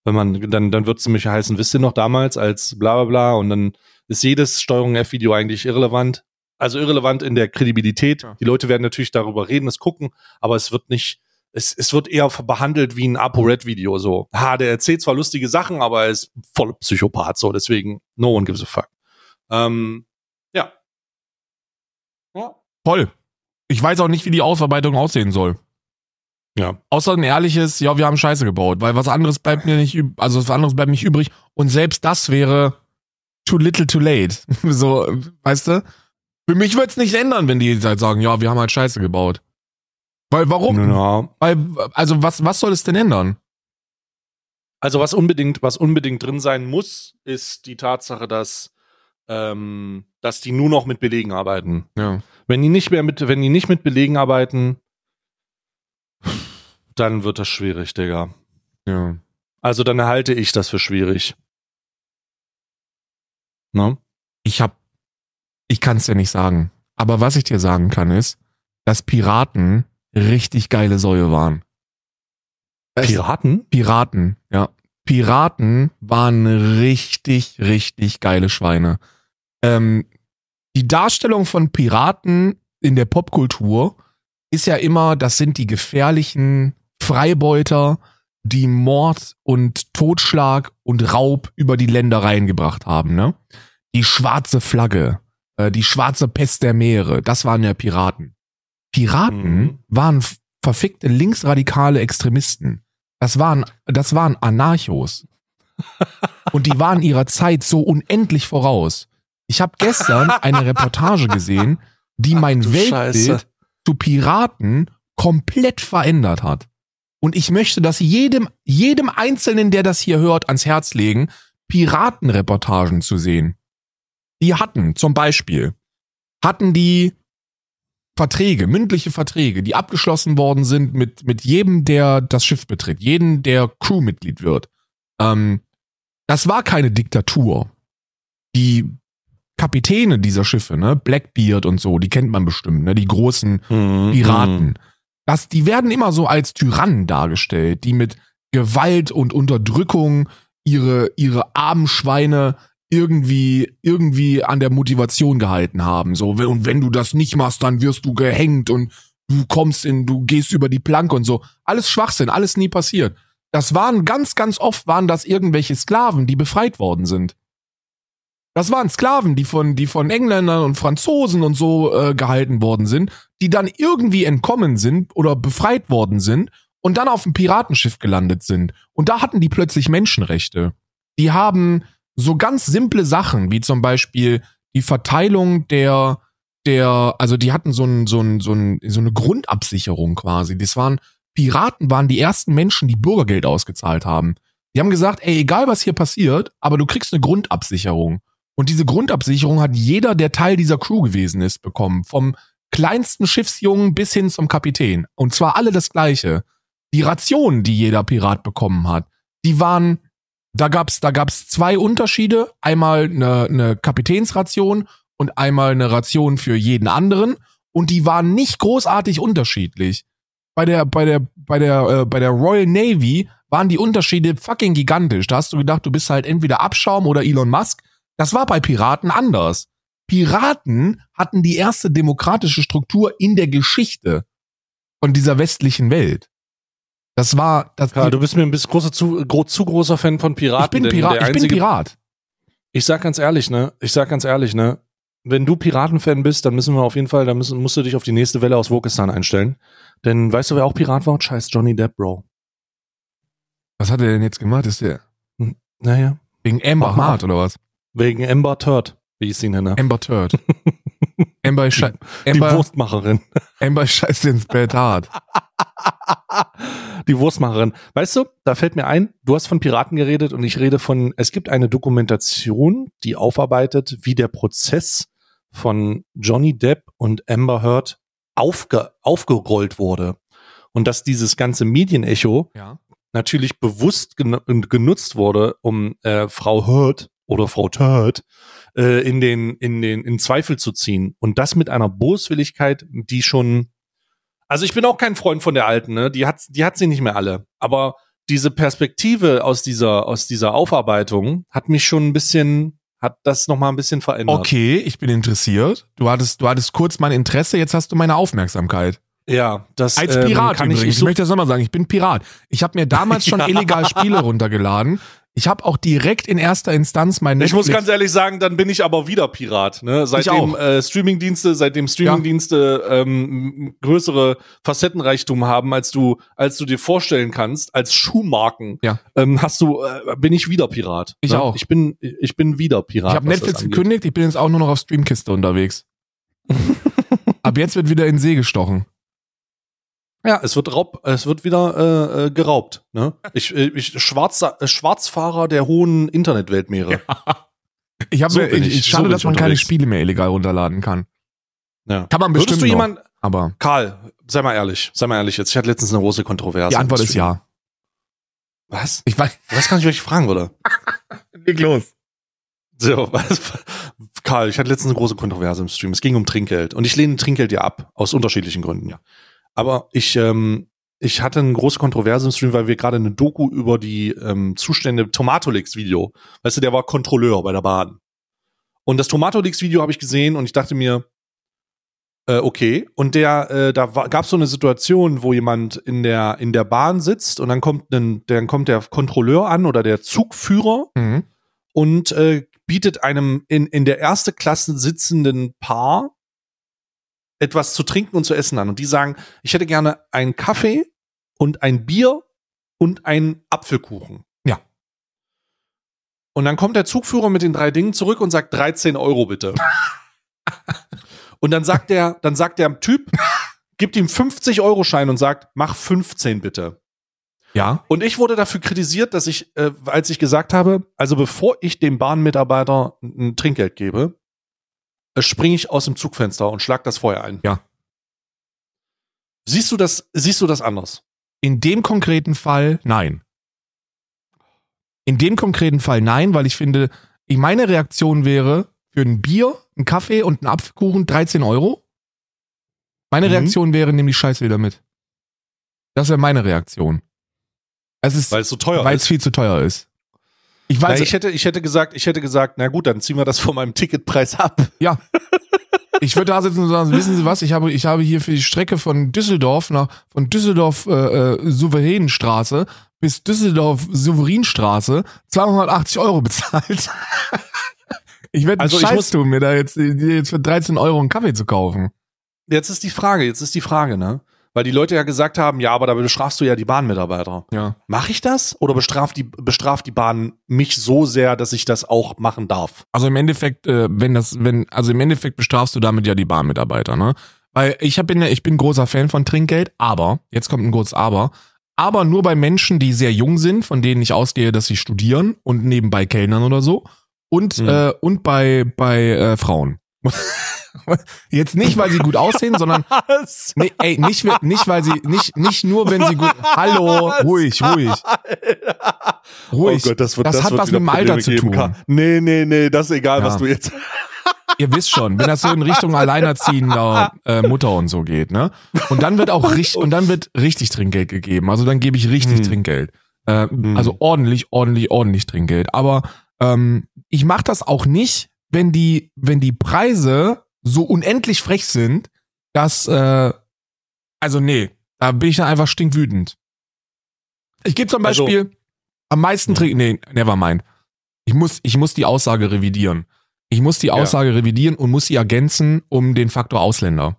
wenn man, dann, dann wird es nämlich heißen, wisst ihr noch damals als bla bla bla und dann ist jedes Steuerung F-Video eigentlich irrelevant. Also irrelevant in der Kredibilität. Ja. Die Leute werden natürlich darüber reden, es gucken, aber es wird nicht, es, es wird eher behandelt wie ein ApoRed-Video. So, ha, der erzählt zwar lustige Sachen, aber er ist voll Psychopath, so, deswegen, no one gives a fuck. Ähm. Ja. Toll. Ich weiß auch nicht, wie die Ausarbeitung aussehen soll. Ja. Außer ein ehrliches, ja, wir haben Scheiße gebaut, weil was anderes bleibt mir nicht, also was anderes bleibt nicht übrig. Und selbst das wäre too little too late. so, weißt du? Für mich würde es nichts ändern, wenn die halt sagen, ja, wir haben halt Scheiße gebaut. Weil warum? Ja. Weil, also was, was soll es denn ändern? Also was unbedingt, was unbedingt drin sein muss, ist die Tatsache, dass, ähm, dass die nur noch mit Belegen arbeiten. Ja. Wenn die nicht mehr mit, wenn die nicht mit Belegen arbeiten, dann wird das schwierig, Digga. Ja. Also dann halte ich das für schwierig. Ne? Ich hab, ich kann es dir nicht sagen. Aber was ich dir sagen kann ist, dass Piraten richtig geile Säue waren. Piraten? Piraten, ja. Piraten waren richtig, richtig geile Schweine. Ähm, die Darstellung von Piraten in der Popkultur ist ja immer, das sind die gefährlichen Freibeuter, die Mord und Totschlag und Raub über die Ländereien gebracht haben, ne? Die schwarze Flagge, äh, die schwarze Pest der Meere, das waren ja Piraten. Piraten mhm. waren verfickte linksradikale Extremisten. Das waren, das waren Anarchos. und die waren ihrer Zeit so unendlich voraus. Ich habe gestern eine Reportage gesehen, die mein Ach, Weltbild Scheiße. zu Piraten komplett verändert hat. Und ich möchte das jedem, jedem Einzelnen, der das hier hört, ans Herz legen, Piratenreportagen zu sehen. Die hatten zum Beispiel, hatten die Verträge, mündliche Verträge, die abgeschlossen worden sind mit, mit jedem, der das Schiff betritt, jeden, der Crewmitglied wird. Ähm, das war keine Diktatur. Die Kapitäne dieser Schiffe, ne, Blackbeard und so, die kennt man bestimmt, ne, die großen mhm. Piraten. Mhm dass die werden immer so als Tyrannen dargestellt, die mit Gewalt und Unterdrückung ihre, ihre armen Schweine irgendwie, irgendwie an der Motivation gehalten haben. So, und wenn du das nicht machst, dann wirst du gehängt und du kommst in, du gehst über die Planke und so. Alles Schwachsinn, alles nie passiert. Das waren ganz, ganz oft waren das irgendwelche Sklaven, die befreit worden sind. Das waren Sklaven, die von, die von Engländern und Franzosen und so äh, gehalten worden sind, die dann irgendwie entkommen sind oder befreit worden sind und dann auf dem Piratenschiff gelandet sind. Und da hatten die plötzlich Menschenrechte. Die haben so ganz simple Sachen, wie zum Beispiel die Verteilung der, der, also die hatten so, ein, so, ein, so, ein, so eine Grundabsicherung quasi. Das waren, Piraten waren die ersten Menschen, die Bürgergeld ausgezahlt haben. Die haben gesagt, ey, egal was hier passiert, aber du kriegst eine Grundabsicherung. Und diese Grundabsicherung hat jeder, der Teil dieser Crew gewesen ist, bekommen. Vom kleinsten Schiffsjungen bis hin zum Kapitän. Und zwar alle das gleiche. Die Rationen, die jeder Pirat bekommen hat, die waren, da gab's, da gab's zwei Unterschiede. Einmal eine, eine Kapitänsration und einmal eine Ration für jeden anderen. Und die waren nicht großartig unterschiedlich. Bei der, bei der, bei der, äh, bei der Royal Navy waren die Unterschiede fucking gigantisch. Da hast du gedacht, du bist halt entweder Abschaum oder Elon Musk. Das war bei Piraten anders. Piraten hatten die erste demokratische Struktur in der Geschichte von dieser westlichen Welt. Das war das. Ja, du bist mir ein bisschen großer, zu, gro zu großer Fan von Piraten. Ich bin Pirat. Ich bin Pirat. Ich sag ganz ehrlich, ne? Ich sag ganz ehrlich, ne? Wenn du Piratenfan bist, dann müssen wir auf jeden Fall, dann müssen, musst du dich auf die nächste Welle aus Wokistan einstellen. Denn weißt du, wer auch Pirat war? Scheiß Johnny Depp, Bro. Was hat er denn jetzt gemacht? Ist der? Hm, naja. Wegen Amber Hart oder was? Wegen Amber Turd, wie ich sie nenne. Amber Turd. Amber, die, Amber, die Wurstmacherin. Amber scheißt ins Bett hart. die Wurstmacherin. Weißt du, da fällt mir ein, du hast von Piraten geredet und ich rede von, es gibt eine Dokumentation, die aufarbeitet, wie der Prozess von Johnny Depp und Amber Heard aufge, aufgerollt wurde. Und dass dieses ganze Medienecho Ja. natürlich bewusst gen genutzt wurde, um äh, Frau Heard oder Frau Turd äh, in den in den in Zweifel zu ziehen und das mit einer Boswilligkeit, die schon also ich bin auch kein Freund von der alten, ne? Die hat die hat sie nicht mehr alle, aber diese Perspektive aus dieser aus dieser Aufarbeitung hat mich schon ein bisschen hat das noch mal ein bisschen verändert. Okay, ich bin interessiert. Du hattest, du hattest kurz mein Interesse, jetzt hast du meine Aufmerksamkeit. Ja, das Als ähm, Pirat kann übrigens. ich, Ich, ich möchte das nochmal sagen, ich bin Pirat. Ich habe mir damals schon illegal Spiele runtergeladen. Ich habe auch direkt in erster Instanz mein Ich muss Netflix- ganz ehrlich sagen, dann bin ich aber wieder Pirat. Ne? Seitdem äh, Streamingdienste, seitdem Streamingdienste ähm, größere Facettenreichtum haben, als du, als du dir vorstellen kannst, als Schuhmarken, Ja. ähm, hast du, äh, bin ich wieder Pirat. Ich ne? auch. Ich bin, ich bin wieder Pirat. Ich habe Netflix gekündigt, ich bin jetzt auch nur noch auf Streamkiste unterwegs. Ab jetzt wird wieder in See gestochen. Ja, es wird Raub, es wird wieder äh, äh, geraubt. Ne? Ich, äh, ich Schwarz, äh, Schwarzfahrer der hohen Internetweltmeere. Ich habe So ich, ich, so schade, bin dass man keine unterwegs. Spiele mehr illegal runterladen kann. Ja. Kann man Würdest bestimmt du noch, jemand, aber Karl, sei mal ehrlich, sei mal ehrlich jetzt. Ich hatte letztens eine große Kontroverse. die Antwort ist ja. Was? Ich weiß. Was ich fragen würde. Leg los. So, was, Karl, ich hatte letztens eine große Kontroverse im Stream. Es ging um Trinkgeld. Und ich lehne Trinkgeld ja ab, aus unterschiedlichen Gründen. Ja. Aber ich, ähm, ich hatte eine große Kontroverse im Stream, weil wir gerade eine Doku über die ähm, Zustände Tomatolix-Video. Weißt du, der war Kontrolleur bei der Bahn. Und das Tomatolix-Video habe ich gesehen und ich dachte mir, äh, okay. Und der, äh, da gab es so eine Situation, wo jemand in der in der Bahn sitzt und dann kommt ein, dann kommt der Kontrolleur an oder der Zugführer Mhm. und äh, bietet einem in, in der erste Klasse sitzenden Paar etwas zu trinken und zu essen an. Und die sagen, ich hätte gerne einen Kaffee und ein Bier und einen Apfelkuchen. Ja. Und dann kommt der Zugführer mit den drei Dingen zurück und sagt 13 Euro bitte. und dann sagt der, dann sagt der Typ, gibt ihm 50 Euro Schein und sagt, mach 15 bitte. Ja. Und ich wurde dafür kritisiert, dass ich, äh, als ich gesagt habe, also bevor ich dem Bahnmitarbeiter ein Trinkgeld gebe, springe ich aus dem Zugfenster und schlag das Feuer ein. Ja. Siehst du das, siehst du das anders? In dem konkreten Fall nein. In dem konkreten Fall nein, weil ich finde, ich meine Reaktion wäre für ein Bier, ein Kaffee und einen Apfelkuchen 13 Euro. Meine Mhm. Reaktion wäre, nimm die Scheiße wieder mit. Das wäre meine Reaktion. Es ist, Weil es so teuer weil es ist. viel zu teuer ist. Ich Na, weiß, ich hätte, ich hätte gesagt, ich hätte gesagt, na gut, dann ziehen wir das von meinem Ticketpreis ab. Ja. Ich würde da sitzen und sagen, wissen Sie was, ich habe, ich habe hier für die Strecke von Düsseldorf nach, von Düsseldorf äh, äh, Souveränenstraße bis Düsseldorf Souveränstraße 280 Euro bezahlt. ich werde Also also ich Scheiß muss- tun, mir da jetzt, jetzt für 13 Euro einen Kaffee zu kaufen. Jetzt ist die Frage, jetzt ist die Frage, ne? Weil die Leute ja gesagt haben, ja, aber da bestrafst du ja die Bahnmitarbeiter. Ja. Mache ich das oder bestraft die, bestraft die Bahn mich so sehr, dass ich das auch machen darf? Also im Endeffekt, äh, wenn das, wenn, also im Endeffekt bestrafst du damit ja die Bahnmitarbeiter, ne? Weil ich hab, bin, ja- ich bin großer Fan von Trinkgeld, aber, jetzt kommt ein kurzes Aber, aber nur bei Menschen, die sehr jung sind, von denen ich ausgehe, dass sie studieren und nebenbei Kellnern oder so. Und, Mhm. äh, und bei, bei äh, Frauen. Jetzt nicht, weil sie gut aussehen, sondern Was? nee, ey, nicht, nicht, weil sie, nicht, nicht nur, wenn sie gut. Hallo, ruhig, ruhig, ruhig. Oh Gott, das wird, das, das hat wird was mit dem Alter zu tun. Karl. Nee, nee, nee, das ist egal, Ja. was du jetzt. Ihr wisst schon, wenn das so in Richtung alleinerziehender äh, Mutter und so geht, ne? Und dann wird auch richtig und dann wird richtig Trinkgeld gegeben. Also dann gebe ich richtig Hm. Trinkgeld. Äh, Hm. Also ordentlich, ordentlich, ordentlich Trinkgeld. Aber ähm, ich mache das auch nicht, wenn die, wenn die Preise so unendlich frech sind, dass äh, also nee, da bin ich dann einfach stinkwütend. Ich gebe zum Also- Beispiel am meisten Hm. Trink, nee, never mind. Ich muss, ich muss die Aussage revidieren. Ich muss die Aussage revidieren und muss sie ergänzen um den Faktor Ausländer.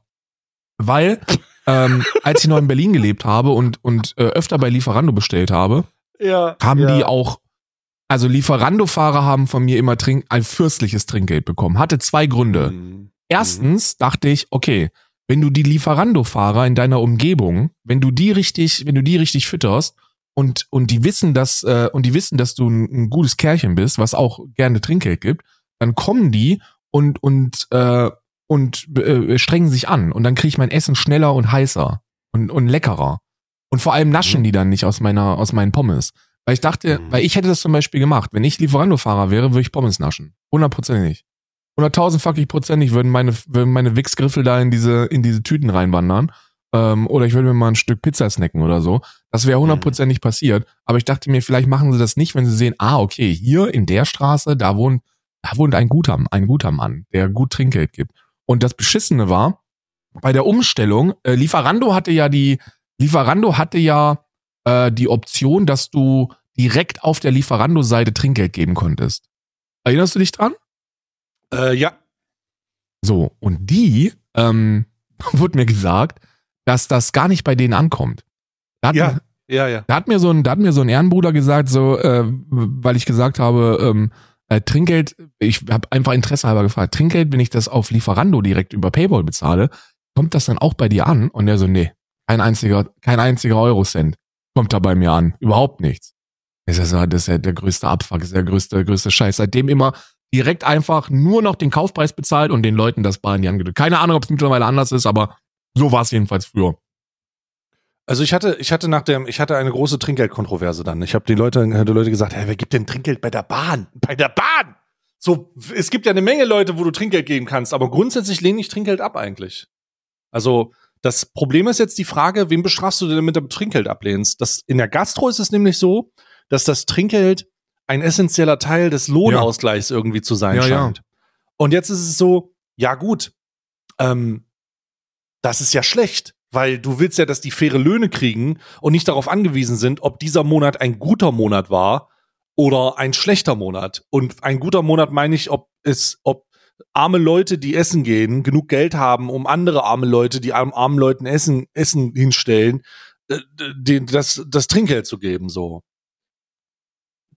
Weil, ähm, als ich noch in Berlin gelebt habe und, und äh, öfter bei Lieferando bestellt habe, Ja. haben ja. die auch, also Lieferando-Fahrer haben von mir immer Trink, ein fürstliches Trinkgeld bekommen. Hatte zwei Gründe. Mhm. Erstens dachte ich, okay, wenn du die Lieferando-Fahrer in deiner Umgebung, wenn du die richtig, wenn du die richtig fütterst und und die wissen, dass äh, und die wissen, dass du ein, ein gutes Kerlchen bist, was auch gerne Trinkgeld gibt, dann kommen die und und äh, und äh, strengen sich an und dann kriege ich mein Essen schneller und heißer und und leckerer und vor allem naschen Mhm. die dann nicht aus meiner aus meinen Pommes, weil ich dachte, Mhm. weil ich hätte das zum Beispiel gemacht, wenn ich Lieferando-Fahrer wäre, würde ich Pommes naschen, hundertprozentig. 100.000 fucking prozentig würden meine, würden meine Wichsgriffel da in diese, in diese Tüten reinwandern. Ähm, oder ich würde mir mal ein Stück Pizza snacken oder so. Das wäre hundertprozentig passiert. Aber ich dachte mir, vielleicht machen sie das nicht, wenn sie sehen, ah, okay, hier in der Straße, da wohnt, da wohnt ein guter, ein guter Mann, der gut Trinkgeld gibt. Und das Beschissene war, bei der Umstellung, äh, Lieferando hatte ja die, Lieferando hatte ja äh, die Option, dass du direkt auf der Lieferando-Seite Trinkgeld geben konntest. Erinnerst du dich dran? Äh, ja. So, und die, ähm, wurde mir gesagt, dass das gar nicht bei denen ankommt. Da hat, Ja. mir, Ja, ja. da hat mir so ein, da hat mir so ein Ehrenbruder gesagt, so, äh, weil ich gesagt habe, ähm, äh, Trinkgeld, ich habe einfach Interesse halber gefragt, Trinkgeld, wenn ich das auf Lieferando direkt über Paypal bezahle, kommt das dann auch bei dir an? Und er so, nee, kein einziger, kein einziger Eurocent kommt da bei mir an. Überhaupt nichts. Das ist, ja, das der größte Abfuck, das ist der größte, größte Scheiß. Seitdem immer direkt einfach nur noch den Kaufpreis bezahlt und den Leuten das Bar in die. Keine Ahnung, ob es mittlerweile anders ist, aber so war es jedenfalls früher. Also ich hatte, ich hatte nach dem, ich hatte eine große Trinkgeldkontroverse dann. Ich habe die Leute, die Leute gesagt, hey, wer gibt denn Trinkgeld bei der Bahn? Bei der Bahn! So, es gibt ja eine Menge Leute, wo du Trinkgeld geben kannst, aber grundsätzlich lehne ich Trinkgeld ab eigentlich. Also das Problem ist jetzt die Frage, wen bestrafst du denn mit dem Trinkgeld ablehnst? Das, in der Gastro ist es nämlich so, dass das Trinkgeld ein essentieller Teil des Lohnausgleichs irgendwie zu sein Ja, ja. scheint. Und jetzt ist es so, ja gut, ähm, das ist ja schlecht, weil du willst ja, dass die faire Löhne kriegen und nicht darauf angewiesen sind, ob dieser Monat ein guter Monat war oder ein schlechter Monat. Und ein guter Monat meine ich, ob es, ob arme Leute, die essen gehen, genug Geld haben, um andere arme Leute, die armen, armen Leuten Essen, Essen hinstellen, äh, den, das, das Trinkgeld zu geben, so.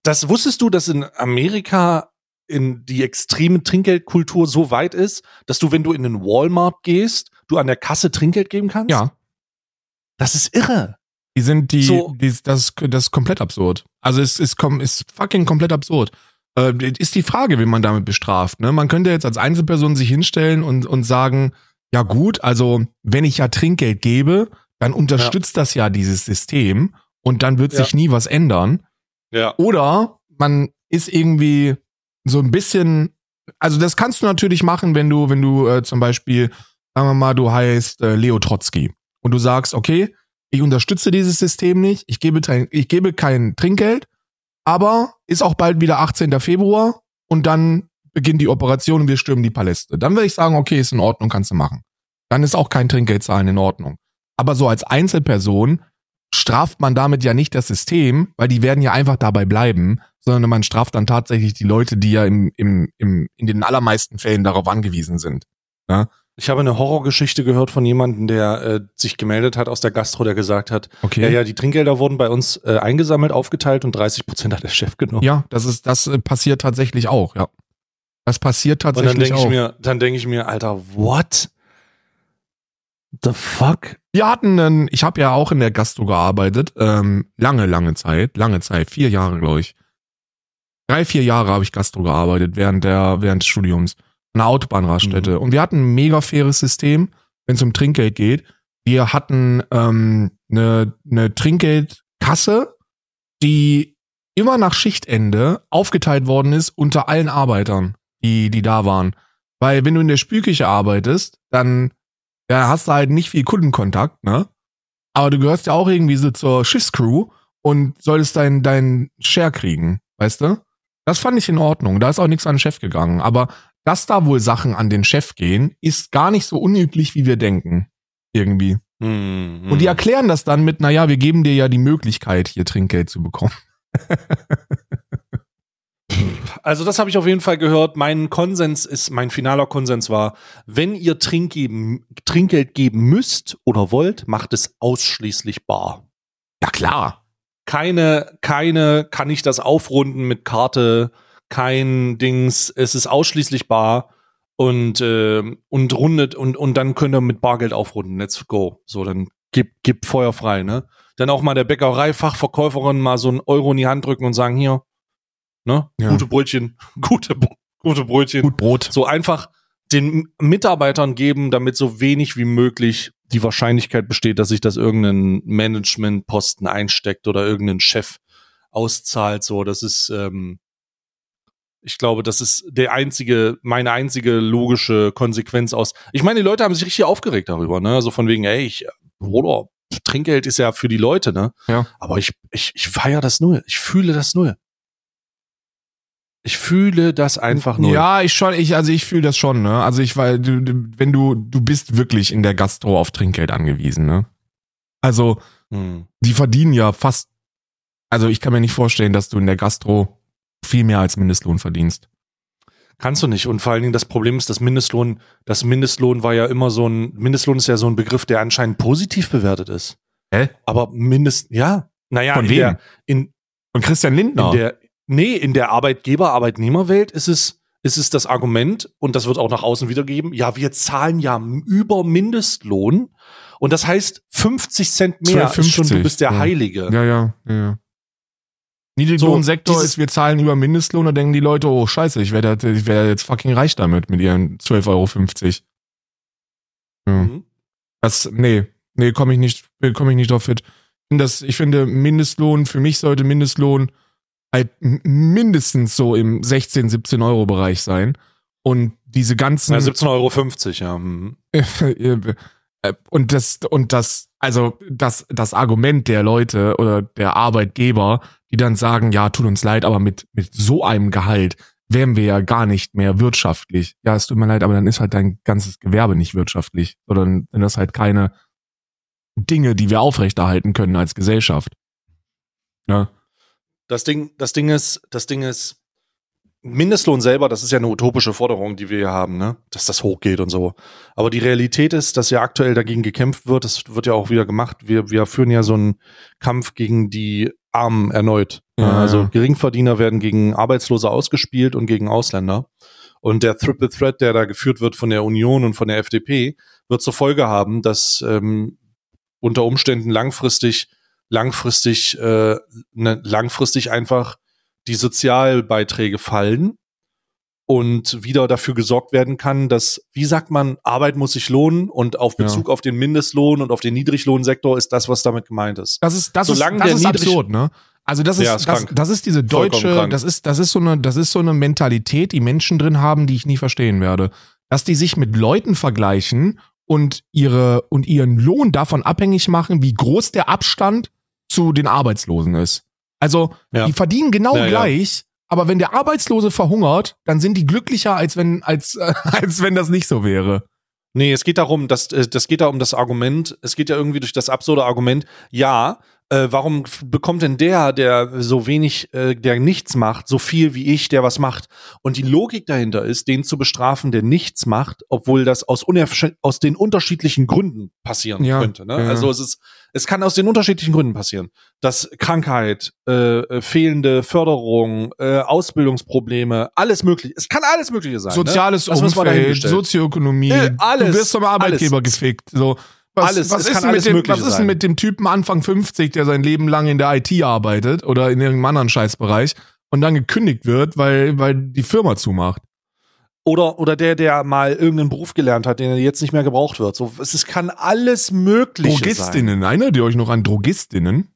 Das wusstest du, dass in Amerika in die extreme Trinkgeldkultur so weit ist, dass du, wenn du in den Walmart gehst, du an der Kasse Trinkgeld geben kannst? Ja, Das ist irre. die sind die, So. die das, das ist komplett absurd. Also es ist, kom- ist fucking komplett absurd. Äh, ist die Frage, wie man damit bestraft. Ne? Man könnte jetzt als Einzelperson sich hinstellen und, und sagen, ja gut, also wenn ich ja Trinkgeld gebe, dann unterstützt das ja dieses System und dann wird Ja. sich nie was ändern. Ja. Oder man ist irgendwie so ein bisschen, also das kannst du natürlich machen, wenn du, wenn du äh, zum Beispiel, sagen wir mal, du heißt äh, Leo Trotzki und du sagst, okay, ich unterstütze dieses System nicht, ich gebe, ich gebe kein Trinkgeld, aber ist auch bald wieder 18. Februar und dann beginnt die Operation und wir stürmen die Paläste. Dann würde ich sagen, okay, ist in Ordnung, kannst du machen. Dann ist auch kein Trinkgeld zahlen in Ordnung. Aber so als Einzelperson straft man damit ja nicht das System, weil die werden ja einfach dabei bleiben, sondern man straft dann tatsächlich die Leute, die ja im, im, im, in den allermeisten Fällen darauf angewiesen sind. Ich habe eine Horrorgeschichte gehört von jemandem, der äh, sich gemeldet hat aus der Gastro, der gesagt hat, Okay. ja, ja, die Trinkgelder wurden bei uns äh, eingesammelt, aufgeteilt und 30 Prozent hat der Chef genommen. Ja, das ist, das äh, passiert tatsächlich auch, ja. Das passiert und dann tatsächlich denke ich auch. mir, dann denke ich mir, Alter, what? The fuck? Wir hatten einen, ich habe ja auch in der Gastro gearbeitet, ähm, lange, lange Zeit, lange Zeit, vier Jahre, glaube ich. Drei, vier Jahre habe ich Gastro gearbeitet während der, während des Studiums. Eine Autobahnraststätte. Mhm. Und wir hatten ein mega faires System, wenn es um Trinkgeld geht. Wir hatten ähm, eine, eine Trinkgeldkasse, die immer nach Schichtende aufgeteilt worden ist unter allen Arbeitern, die, die da waren. Weil wenn du in der Spülküche arbeitest, dann ja, hast du halt nicht viel Kundenkontakt, ne? Aber du gehörst ja auch irgendwie so zur Schiffscrew und solltest deinen dein Share kriegen, weißt du? Das fand ich in Ordnung. Da ist auch nichts an den Chef gegangen. Aber dass da wohl Sachen an den Chef gehen, ist gar nicht so unüblich, wie wir denken. Irgendwie. Hm, Und die hm. erklären das dann mit, naja, wir geben dir ja die Möglichkeit, hier Trinkgeld zu bekommen. Also das habe ich auf jeden Fall gehört. Mein Konsens ist, mein finaler Konsens war, wenn ihr Trink geben, Trinkgeld geben müsst oder wollt, macht es ausschließlich bar. Ja, klar. Keine, keine, kann ich das aufrunden mit Karte, kein Dings, es ist ausschließlich bar. und, äh, und rundet und, und dann könnt ihr mit Bargeld aufrunden. Let's go. So, dann gib, gib Feuer frei, ne? Dann auch mal der Bäckerei-Fachverkäuferin mal so einen Euro in die Hand drücken und sagen, hier, ne? Ja. Gute Brötchen, gute, gute Brötchen. Gut Brot. So einfach den Mitarbeitern geben, damit so wenig wie möglich die Wahrscheinlichkeit besteht, dass sich das irgendein Managementposten einsteckt oder irgendein Chef auszahlt. So, das ist, ähm, ich glaube, das ist der einzige, meine einzige logische Konsequenz aus. Ich meine, die Leute haben sich richtig aufgeregt darüber, ne? Also von wegen, ey, ich, Bruder, Trinkgeld ist ja für die Leute, ne? Ja. Aber ich, ich, ich feiere das null. Ich fühle das null. Ich fühle das einfach null. Ja, ich schon, ich, also ich fühle das schon, ne? Also ich, weil du- wenn du, du bist wirklich in der Gastro auf Trinkgeld angewiesen, ne? Also, Hm. die verdienen ja fast, also ich kann mir nicht vorstellen, dass du in der Gastro viel mehr als Mindestlohn verdienst. Kannst du nicht. Und vor allen Dingen das Problem ist, dass Mindestlohn, das Mindestlohn war ja immer so ein, Mindestlohn ist ja so ein Begriff, der anscheinend positiv bewertet ist. Hä? Aber Mindest, ja. Naja, Von in wem? der, in, Und Christian Lindner. in der, nee, in der Arbeitgeber-Arbeitnehmerwelt ist es, ist es das Argument, und das wird auch nach außen wiedergegeben, ja, wir zahlen ja über Mindestlohn. Und das heißt, 50 Cent mehr ist schon, du 12,50, bist der ja. Heilige. ja, ja, ja, ja. Niedriglohnsektor So, ist, wir zahlen über Mindestlohn, da denken die Leute, oh scheiße, ich werde ich werd jetzt fucking reich damit, mit ihren 12,50 Euro. Ja. Mhm. Das, nee, nee, komme ich nicht, komme ich nicht drauf fit. Ich finde Das, ich finde, Mindestlohn, für mich sollte Mindestlohn halt mindestens so im 16, 17 Euro Bereich sein. Und diese ganzen, Ja, 17,50 Euro, ja. Mhm. Und das, und das, also das, das Argument der Leute oder der Arbeitgeber, die dann sagen, ja, tut uns leid, aber mit, mit so einem Gehalt wären wir ja gar nicht mehr wirtschaftlich. Ja, es tut mir leid, aber dann ist halt dein ganzes Gewerbe nicht wirtschaftlich, sondern dann ist halt keine Dinge, die wir aufrechterhalten können als Gesellschaft. Ja, Das Ding, das Ding ist, das Ding ist, Mindestlohn selber, das ist ja eine utopische Forderung, die wir hier haben, ne? Dass das hochgeht und so. Aber die Realität ist, dass ja aktuell dagegen gekämpft wird. Das wird ja auch wieder gemacht. Wir, wir führen ja so einen Kampf gegen die Armen erneut. Ja, also. Geringverdiener werden gegen Arbeitslose ausgespielt und gegen Ausländer. Und der Triple Threat, der da geführt wird von der Union und von der FDP, wird zur Folge haben, dass ähm, unter Umständen langfristig, langfristig, äh, ne, langfristig einfach die Sozialbeiträge fallen und wieder dafür gesorgt werden kann, dass, wie sagt man, Arbeit muss sich lohnen und auf Ja. Bezug auf den Mindestlohn und auf den Niedriglohnsektor ist das, was damit gemeint ist. Das ist, das Solange ist, das ist niedrig- absurd, ne? Also das ist, Ja, ist das, das ist diese deutsche, das ist, das ist so eine, das ist so eine Mentalität, die Menschen drin haben, die ich nie verstehen werde. Dass die sich mit Leuten vergleichen und ihre, und ihren Lohn davon abhängig machen, wie groß der Abstand zu den Arbeitslosen ist. Also, Ja. die verdienen genau Ja, ja. gleich, aber wenn der Arbeitslose verhungert, dann sind die glücklicher, als wenn, als, äh, als wenn das nicht so wäre. Nee, es geht darum, dass äh, das geht da um das Argument, es geht ja irgendwie durch das absurde Argument, ja, äh, warum bekommt denn der, der so wenig, äh, der nichts macht, so viel wie ich, der was macht? Und die Logik dahinter ist, den zu bestrafen, der nichts macht, obwohl das aus, aus den unterschiedlichen Gründen passieren Ja, könnte. Ne? ja. Also es ist, es kann aus den unterschiedlichen Gründen passieren. Dass Krankheit, äh, äh, fehlende Förderung, äh, Ausbildungsprobleme, alles möglich. Es kann alles Mögliche sein. Soziales ne? Müssen wir Umfeld. Sozioökonomie, Äh, alles, du wirst vom Arbeitgeber alles. gefickt. So. Was, Alles, was, ist alles mit dem, was ist denn mit dem Typen Anfang 50, der sein Leben lang in der IT arbeitet oder in irgendeinem anderen Scheißbereich und dann gekündigt wird, weil, weil die Firma zumacht? Oder, oder der, der mal irgendeinen Beruf gelernt hat, den jetzt nicht mehr gebraucht wird. So, es, es kann alles Mögliche sein. Drogistinnen, erinnert ihr euch noch an Drogistinnen?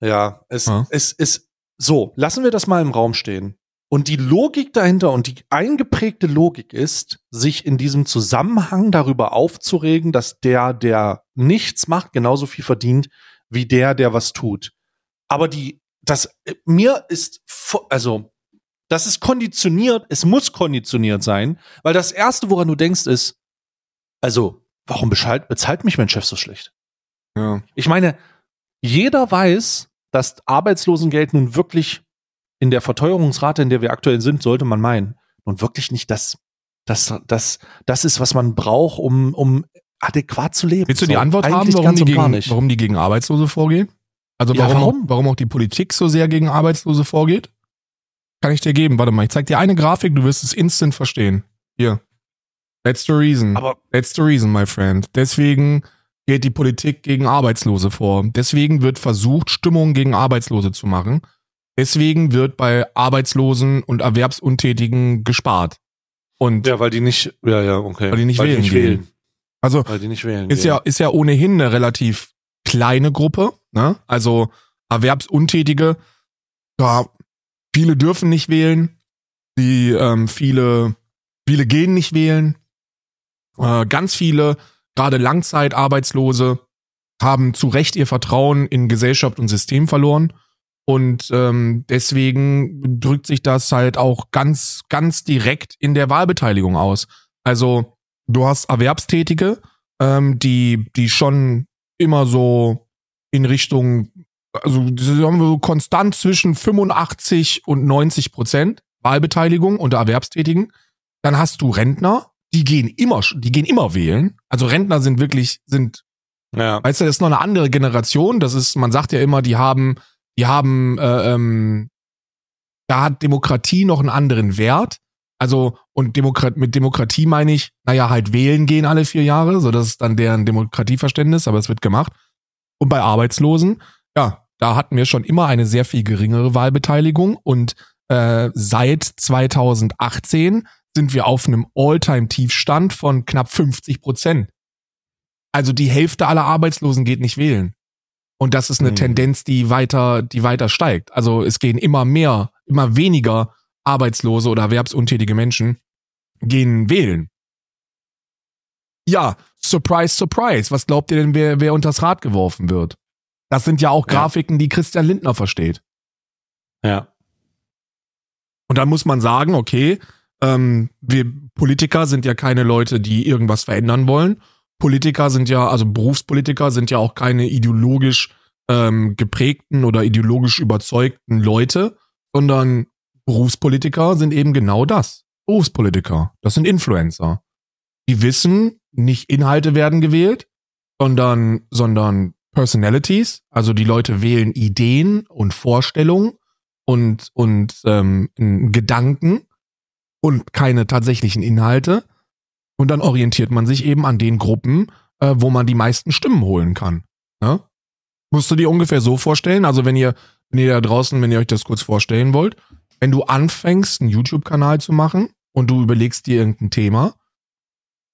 Ja, es, Ja. es ist so. Lassen wir das mal im Raum stehen. Und die Logik dahinter und die eingeprägte Logik ist, sich in diesem Zusammenhang darüber aufzuregen, dass der, der nichts macht, genauso viel verdient wie der, der was tut. Aber die, das, äh, mir ist, also, das ist konditioniert, es muss konditioniert sein, weil das erste, woran du denkst, ist, also, warum bezahlt, bezahlt mich mein Chef so schlecht? Ja. Ich meine, jeder weiß, dass Arbeitslosengeld nun wirklich in der Verteuerungsrate, in der wir aktuell sind, sollte man meinen, nun wirklich nicht das, das, das, das ist, was man braucht, um, um adäquat zu leben. Willst du die So, Antwort haben, warum die, und gegen, warum die gegen Arbeitslose vorgehen? Also Ja, warum, warum? Auch, warum auch die Politik so sehr gegen Arbeitslose vorgeht? Kann ich dir geben. Warte mal, ich zeig dir eine Grafik, du wirst es instant verstehen. Hier. That's the reason. Aber That's the reason, my friend. Deswegen geht die Politik gegen Arbeitslose vor. Deswegen wird versucht, Stimmung gegen Arbeitslose zu machen. Deswegen wird bei Arbeitslosen und Erwerbsuntätigen gespart. Und ja, weil die nicht, ja, ja, okay. Weil die nicht wählen gehen. also Weil die nicht wählen ist gehen. ja, ist ja ohnehin eine relativ kleine Gruppe, ne? Also Erwerbsuntätige, ja, viele dürfen nicht wählen, die ähm, viele, viele gehen nicht wählen. Äh, ganz viele, gerade Langzeitarbeitslose, haben zu Recht ihr Vertrauen in Gesellschaft und System verloren. Und ähm, deswegen drückt sich das halt auch ganz, ganz direkt in der Wahlbeteiligung aus. Also du hast Erwerbstätige, ähm, die, die schon immer so in Richtung, also haben so konstant zwischen 85 und 90 Prozent Wahlbeteiligung unter Erwerbstätigen. Dann hast du Rentner, die gehen immer, die gehen immer wählen. Also Rentner sind wirklich, sind ja. Weißt du, das ist noch eine andere Generation. Das ist, man sagt ja immer, die haben, die haben, äh, ähm, da hat Demokratie noch einen anderen Wert. Also, und Demokrat, mit Demokratie meine ich, naja, halt wählen gehen alle vier Jahre, so das ist dann deren Demokratieverständnis, aber es wird gemacht. Und bei Arbeitslosen, ja, da hatten wir schon immer eine sehr viel geringere Wahlbeteiligung und äh, seit 2018 sind wir auf einem All-Time-Tiefstand von knapp 50 Prozent. Also die Hälfte aller Arbeitslosen geht nicht wählen. Und das ist eine Hm. Tendenz, die weiter, die weiter steigt. Also es gehen immer mehr, immer weniger Arbeitslose oder erwerbsuntätige Menschen gehen wählen. Ja, surprise, surprise. Was glaubt ihr denn, wer, wer unters Rad geworfen wird? Das sind ja auch Ja. Grafiken, die Christian Lindner versteht. ja. Und dann muss man sagen, okay, ähm, wir Politiker sind ja keine Leute, die irgendwas verändern wollen. Politiker sind ja, also Berufspolitiker sind ja auch keine ideologisch ähm, geprägten oder ideologisch überzeugten Leute, sondern Berufspolitiker sind eben genau das. Berufspolitiker. Das sind Influencer. Die wissen, nicht Inhalte werden gewählt, sondern, sondern Personalities. Also die Leute wählen Ideen und Vorstellungen und, und ähm, Gedanken und keine tatsächlichen Inhalte. Und dann orientiert man sich eben an den Gruppen, äh, wo man die meisten Stimmen holen kann. Ne? Musst du dir ungefähr so vorstellen, also wenn ihr, wenn ihr da draußen, wenn ihr euch das kurz vorstellen wollt, wenn du anfängst, einen YouTube-Kanal zu machen und du überlegst dir irgendein Thema,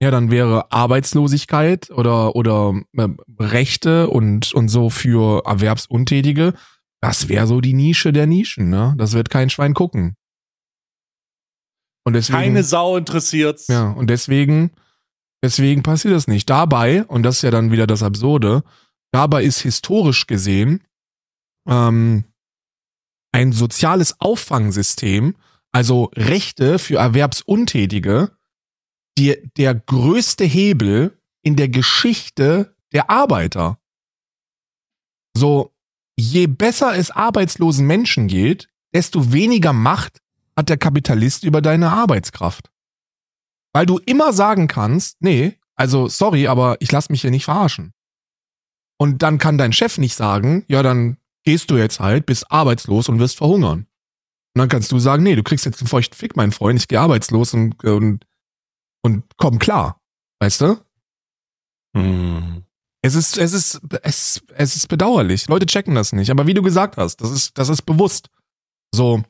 ja, dann wäre Arbeitslosigkeit oder, oder äh, Rechte und, und so für Erwerbsuntätige, das wäre so die Nische der Nischen, ne? Das wird kein Schwein gucken. Und deswegen. Keine Sau interessiert's. Ja, und deswegen, deswegen passiert das nicht. Dabei, und das ist ja dann wieder das Absurde, dabei ist historisch gesehen ähm, ein soziales Auffangsystem, also Rechte für Erwerbsuntätige, die, der größte Hebel in der Geschichte der Arbeiter. So, je besser es arbeitslosen Menschen geht, desto weniger Macht hat der Kapitalist über deine Arbeitskraft. Weil du immer sagen kannst, nee, also sorry, aber ich lass mich hier nicht verarschen. Und dann kann dein Chef nicht sagen, ja, dann gehst du jetzt halt, bist arbeitslos und wirst verhungern. Und dann kannst du sagen, nee, du kriegst jetzt einen feuchten Fick, mein Freund, ich gehe arbeitslos und, und, und komm klar. Weißt du? Hm. Es ist, es ist, es, es ist bedauerlich. Leute checken das nicht. Aber wie du gesagt hast, das ist, das ist bewusst. So,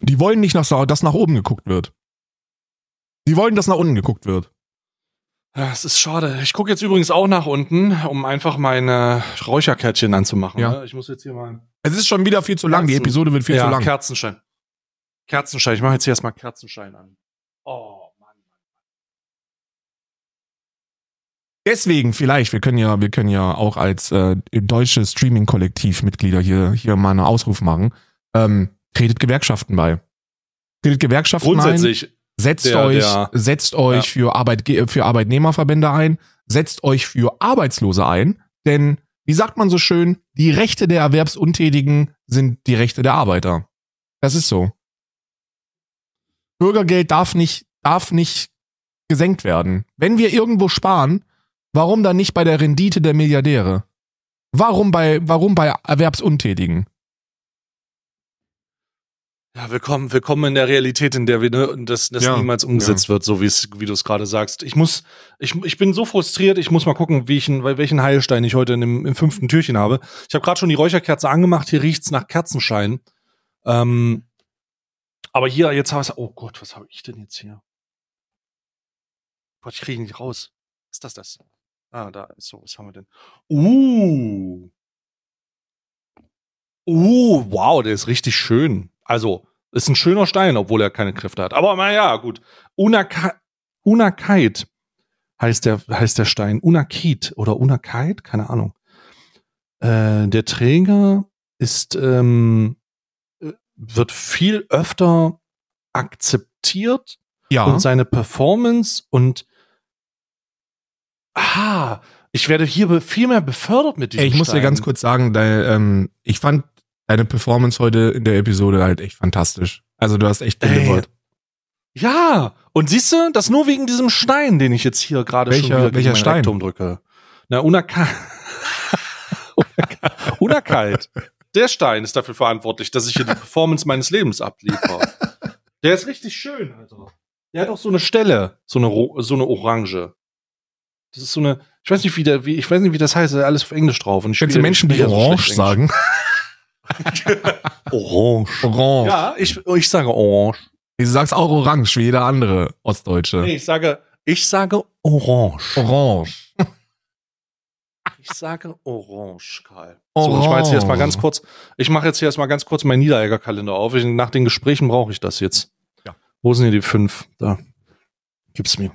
die wollen nicht, nach, dass nach oben geguckt wird. Die wollen, dass nach unten geguckt wird. Ja, es ist schade. Ich gucke jetzt übrigens auch nach unten, um einfach meine Räucherkärtchen anzumachen. Ja. ne? Ich muss jetzt hier mal. Es ist schon wieder viel zu lang. Die. Episode wird viel ja, zu lang. Kerzenschein. Kerzenschein. Ich mache jetzt hier erstmal Kerzenschein an. Oh, Mann. Deswegen vielleicht, wir können ja, wir können ja auch als äh, deutsche Streaming-Kollektiv-Mitglieder hier, hier mal einen Ausruf machen. Ähm, tretet Gewerkschaften bei. Tretet Gewerkschaften ein. Grundsätzlich. Setzt Der- euch, der- setzt euch für, Arbeitge für Arbeitnehmerverbände ein, setzt euch für Arbeitslose ein, denn wie sagt man so schön, die Rechte der Erwerbsuntätigen sind die Rechte der Arbeiter. Das ist so. Bürgergeld darf nicht, darf nicht gesenkt werden. Wenn wir irgendwo sparen, warum dann nicht bei der Rendite der Milliardäre? Warum bei, warum bei Erwerbsuntätigen? Ja, willkommen, willkommen in der Realität, in der wir ne, das, das Ja, niemals umgesetzt wird, so wie es, wie du es gerade sagst. Ich muss, ich, ich bin so frustriert. Ich muss mal gucken, wie ich, welchen Heilstein ich heute in dem, im fünften Türchen habe. Ich habe gerade schon die Räucherkerze angemacht. Hier riecht's nach Kerzenschein. Ähm, aber hier jetzt habe ich, oh Gott, was habe ich denn jetzt hier? Gott, ich kriege ihn nicht raus. Ist das das? Ah, da ist so. Was haben wir denn? Uh. Uh, wow, der ist richtig schön. Also, ist ein schöner Stein, obwohl er keine Kräfte hat. Aber naja, gut. Unaka Unakait heißt der, heißt der Stein. Unakit oder Unakait? Keine Ahnung. Äh, der Träger ist, ähm, äh, wird viel öfter akzeptiert Ja. und seine Performance und ah, ich werde hier viel mehr befördert mit diesem ich muss dir Stein. ganz kurz sagen, dein, ähm, ich fand deine Performance heute in der Episode halt echt fantastisch. Also du hast echt delivered. Ja, und siehst du, das nur wegen diesem Stein, den ich jetzt hier gerade schon Welcher- wieder welcher Stein? Rektum drücke. Na, Unaka Unakalt. Der Stein ist dafür verantwortlich, dass ich hier die Performance meines Lebens abliefere. Der ist richtig schön, Alter. Der hat auch so eine Stelle, so eine, so eine Orange. Das ist so eine, ich weiß nicht, wie der, wie, ich weiß nicht, wie das heißt, alles auf Englisch drauf. Und ich Kennst du Menschen, die orange sagen? Orange. Orange. Ja, ich, ich sage orange. Du sagst auch orange, wie jeder andere Ostdeutsche. Nee, ich sage, ich sage orange. Orange. Ich sage orange, Karl. So, ich mache jetzt hier erstmal ganz Orange. kurz, ich mache jetzt hier erstmal ganz kurz meinen Niederegger-Kalender auf. Ich, nach den Gesprächen brauche ich das jetzt. Ja. Wo sind hier die fünf? Da. Gib's mir.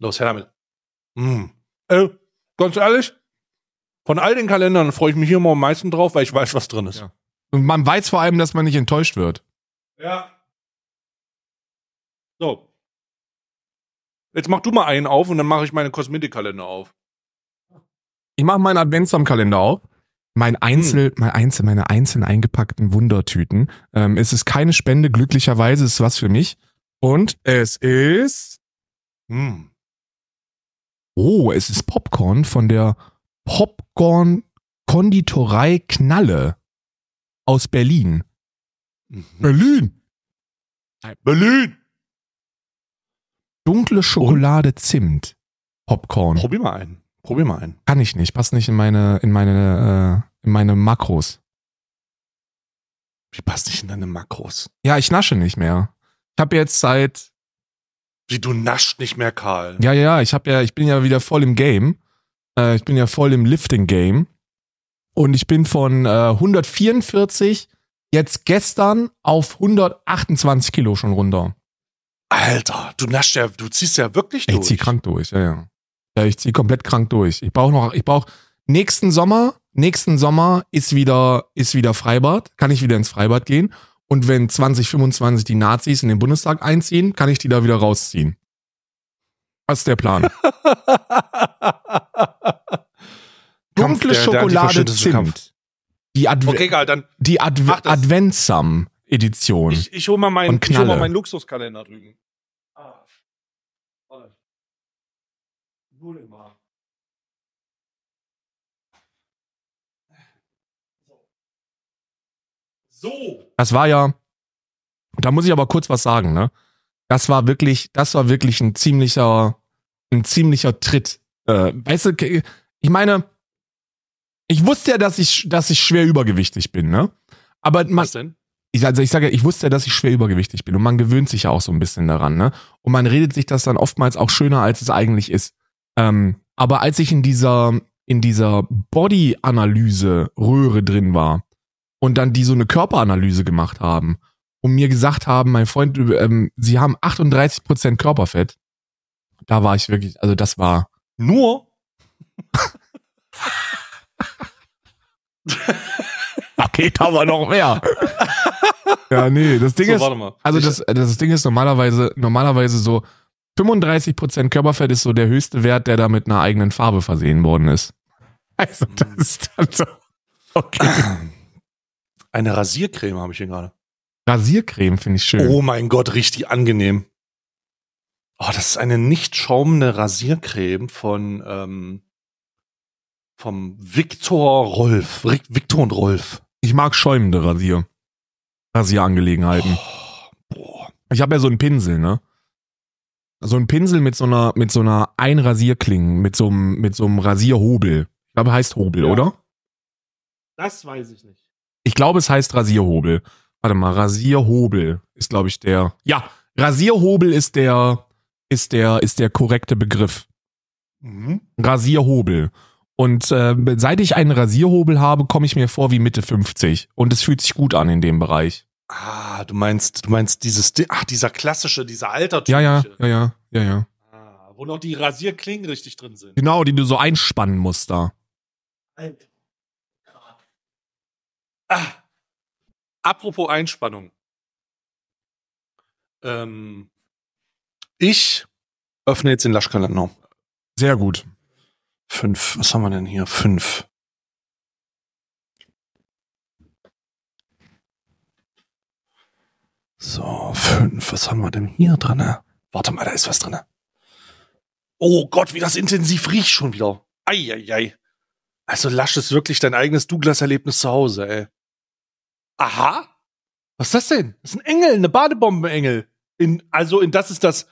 Los, her damit. Mm. Äh, ganz ehrlich, von all den Kalendern freue ich mich hier immer am meisten drauf, weil ich weiß, was drin ist. Ja. Und man weiß vor allem, dass man nicht enttäuscht wird. Ja. So. Jetzt mach du mal einen auf und dann mache ich meine Kosmetikkalender auf. Ich mache meinen Adventskalender auf. Mein Einzel, mein Einzel, meine einzeln eingepackten Wundertüten. Ähm, es ist keine Spende, glücklicherweise ist es was für mich. Und es ist, Hm. oh, es ist Popcorn von der Popcorn Konditorei Knalle aus Berlin. Mhm. Berlin! Berlin! Dunkle Schokolade Zimt. Popcorn. Probier mal einen. Probier mal einen. Kann ich nicht, passt nicht in meine, in meine, äh, in meine Makros. Wie passt nicht in deine Makros? Ja, ich nasche nicht mehr. Ich habe jetzt seit, Wie du nascht nicht mehr, Karl. ja, ja, ich habe ja, ich bin ja wieder voll im Game. Äh, ich bin ja voll im Lifting-Game. Und ich bin von äh, 144 jetzt gestern auf 128 Kilo schon runter. Alter, du naschst ja, du ziehst ja wirklich Ich durch. zieh krank durch, ja, ja. Ja, ich zieh komplett krank durch. Ich brauche noch, ich brauche nächsten Sommer, nächsten Sommer ist wieder, ist wieder Freibad, kann ich wieder ins Freibad gehen. Und wenn 2025 die Nazis in den Bundestag einziehen, kann ich die da wieder rausziehen. Das ist der Plan. Kampf Dunkle der- der Schokolade. Zimt. Die, Adve Okay, Karl, dann die Adve Mach das. Adventsam-Edition. ich, ich hol mal ich hol mal meinen Luxuskalender drüben. Ah. Ihn mal. So. Das war ja, da muss ich aber kurz was sagen, ne? Das war wirklich, das war wirklich ein ziemlicher, ein ziemlicher Tritt. Äh, weißt du, ich meine, ich wusste ja, dass ich, dass ich schwer übergewichtig bin, ne? Aber man, Was denn? ich, also ich sage, ich wusste ja, dass ich schwer übergewichtig bin und man gewöhnt sich ja auch so ein bisschen daran, ne? Und man redet sich das dann oftmals auch schöner, als es eigentlich ist. Ähm, aber als ich in dieser, in dieser Body-Analyse-Röhre drin war und dann die so eine Körperanalyse gemacht haben und mir gesagt haben, mein Freund, ähm, sie haben 38% Körperfett, da war ich wirklich, also das war, Nur? okay, da war noch mehr. ja, nee, das Ding so, ist, warte mal. Also das, das Ding ist normalerweise, normalerweise so 35% Körperfett ist so der höchste Wert, der da mit einer eigenen Farbe versehen worden ist. Also das ist dann so. Okay. Eine Rasiercreme habe ich hier gerade. Rasiercreme finde ich schön. Oh mein Gott, richtig angenehm. Oh, das ist eine nicht schaumende Rasiercreme von ähm, vom Viktor Rolf. Viktor und Rolf. Ich mag schäumende Rasier. Rasierangelegenheiten. Oh, Ich habe ja so einen Pinsel, ne? So einen Pinsel mit so einer, mit so einer Einrasierklinge, mit so einem, mit so einem Rasierhobel. Ich glaube, heißt Hobel, Ja. oder? Das weiß ich nicht. Ich glaube, es heißt Rasierhobel. Warte mal, Rasierhobel ist, glaube ich, der. Ja, Rasierhobel ist der, ist der, ist der korrekte Begriff. Mhm. Rasierhobel. Und äh, seit ich einen Rasierhobel habe, komme ich mir vor wie Mitte 50. Und es fühlt sich gut an in dem Bereich. Ah, du meinst, du meinst dieses, Di- ach, dieser klassische, dieser altertümliche. Ja, ja, ja, ja, ja, ja. Ah, wo noch die Rasierklingen richtig drin sind. Genau, die du so einspannen musst da. Alt. Ah. Apropos Einspannung. Ähm, ich öffne jetzt den Laschkalender. Sehr gut. Fünf. Was haben wir denn hier? Fünf. So, fünf. Was haben wir denn hier drin? Warte mal, da ist was drin. Oh Gott, wie das intensiv riecht schon wieder. Eieiei. Also Lasch ist wirklich dein eigenes Douglas-Erlebnis zu Hause, ey. Aha. Was ist das denn? Das ist ein Engel, eine Badebombenengel. In, also, in das ist das,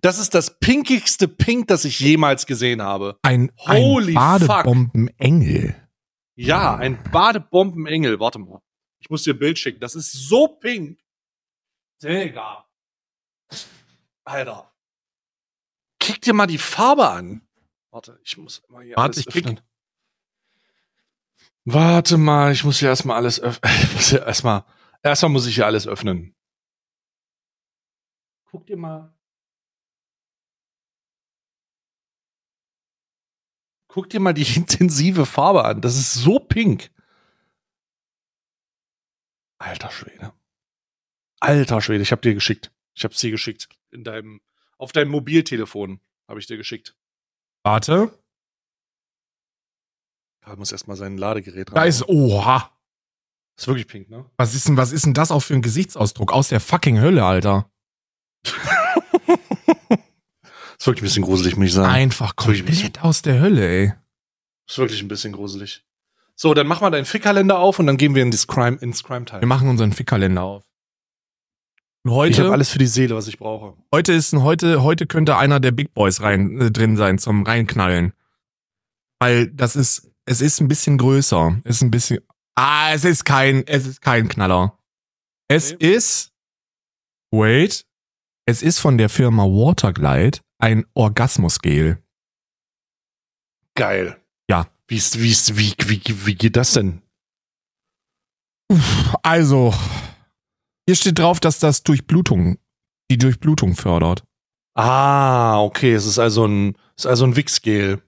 das ist das pinkigste Pink, das ich jemals gesehen habe. Ein, Holy ein. Badebombenengel. Ja, ein Badebombenengel. Warte mal. Ich muss dir ein Bild schicken. Das ist so pink. Digga. Alter. Kick dir mal die Farbe an. Warte, ich muss mal hier Warte, alles ich krieg- öffnen. Warte mal, ich muss hier erstmal alles öffnen. Erstmal, erstmal muss ich hier alles öffnen. Guck dir mal. Guck dir mal die intensive Farbe an. Das ist so pink. Alter Schwede. Alter Schwede, ich hab dir geschickt. Ich hab's dir geschickt. In deinem, auf deinem Mobiltelefon habe ich dir geschickt. Warte. Karl muss erstmal sein Ladegerät Da ist, oha. Ist wirklich pink, ne? Was ist denn, was ist denn das auch für ein Gesichtsausdruck? Aus der fucking Hölle, Alter. Ist wirklich ein bisschen gruselig, muss ich sagen. Einfach ein bisschen- komplett aus der Hölle, ey. Ist wirklich ein bisschen gruselig. So, dann mach mal deinen Fickkalender auf und dann gehen wir in das Crime, ins Crime-Teil. Wir machen unseren Fickkalender auf. Und Ich heute, habe alles für die Seele, was ich brauche. heute ist ein, heute, heute könnte einer der Big Boys rein, äh, drin sein zum Reinknallen. Weil das ist, es ist ein bisschen größer. Es ist ein bisschen, ah, es ist kein, es ist kein Knaller. Es Okay. ist, wait, es ist von der Firma Waterglide ein Orgasmusgel. Geil. Ja. Wie, ist, wie, ist, wie, wie, wie geht das denn? Also, hier steht drauf, dass das Durchblutung, die Durchblutung fördert. Ah, okay. Es ist also ein, es ist also ein Wichsgel.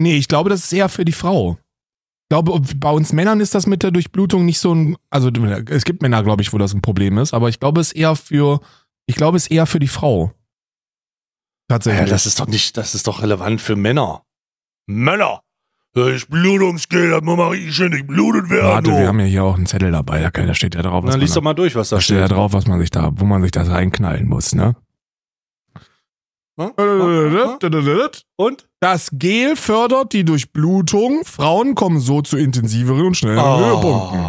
Nee, ich glaube, das ist eher für die Frau. Ich glaube, bei uns Männern ist das mit der Durchblutung nicht so ein, also es gibt Männer, glaube ich, wo das ein Problem ist, aber ich glaube, es ist eher für, ich glaube, es ist eher für die Frau. Ja, Tatsächlich. das ist doch nicht, das ist doch relevant für Männer. Männer! Ich Blutungsgel, das muss mal richtig schön durchblutet werden. Warte, wir haben ja hier auch einen Zettel dabei, da da steht ja drauf, was Na, man, lies doch mal durch, was da da steht ja steht. drauf, was man sich da, wo man sich das reinknallen muss, ne? Und? Das Gel fördert die Durchblutung. Frauen kommen so zu intensiveren und schnelleren Höhepunkten.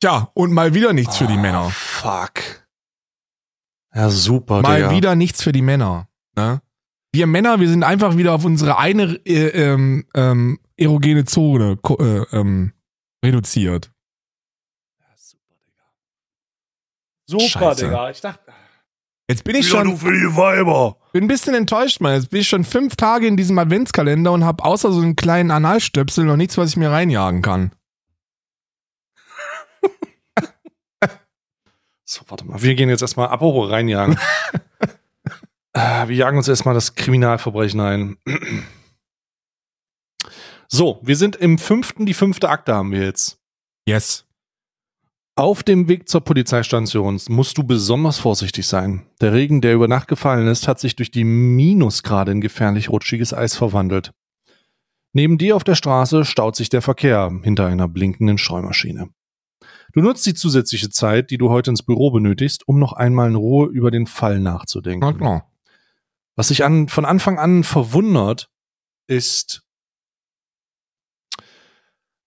Tja, und mal wieder nichts für die Ah, Männer. Fuck. Ja, super, Mal Digga. wieder nichts für die Männer. Ne? Wir Männer, wir sind einfach wieder auf unsere eine äh, ähm, ähm, erogene Zone äh, ähm, reduziert. Ja, super, Digga. Super, Scheiße. Digga. Ich dachte, Jetzt bin ich schon, nur für die Weiber. bin ein bisschen enttäuscht, Mann. Jetzt bin ich schon fünf Tage in diesem Adventskalender und habe außer so einen kleinen Analstöpsel noch nichts, was ich mir reinjagen kann. So, warte mal. Wir gehen jetzt erstmal apropos reinjagen. äh, wir jagen uns erstmal das Kriminalverbrechen ein. so, wir sind im fünften, die fünfte Akte haben wir jetzt. Yes. Auf dem Weg zur Polizeistation musst du besonders vorsichtig sein. Der Regen, der über Nacht gefallen ist, hat sich durch die Minusgrade in gefährlich rutschiges Eis verwandelt. Neben dir auf der Straße staut sich der Verkehr hinter einer blinkenden Streumaschine. Du nutzt die zusätzliche Zeit, die du heute ins Büro benötigst, um noch einmal in Ruhe über den Fall nachzudenken. Na klar. Was sich an, von Anfang an verwundert, ist,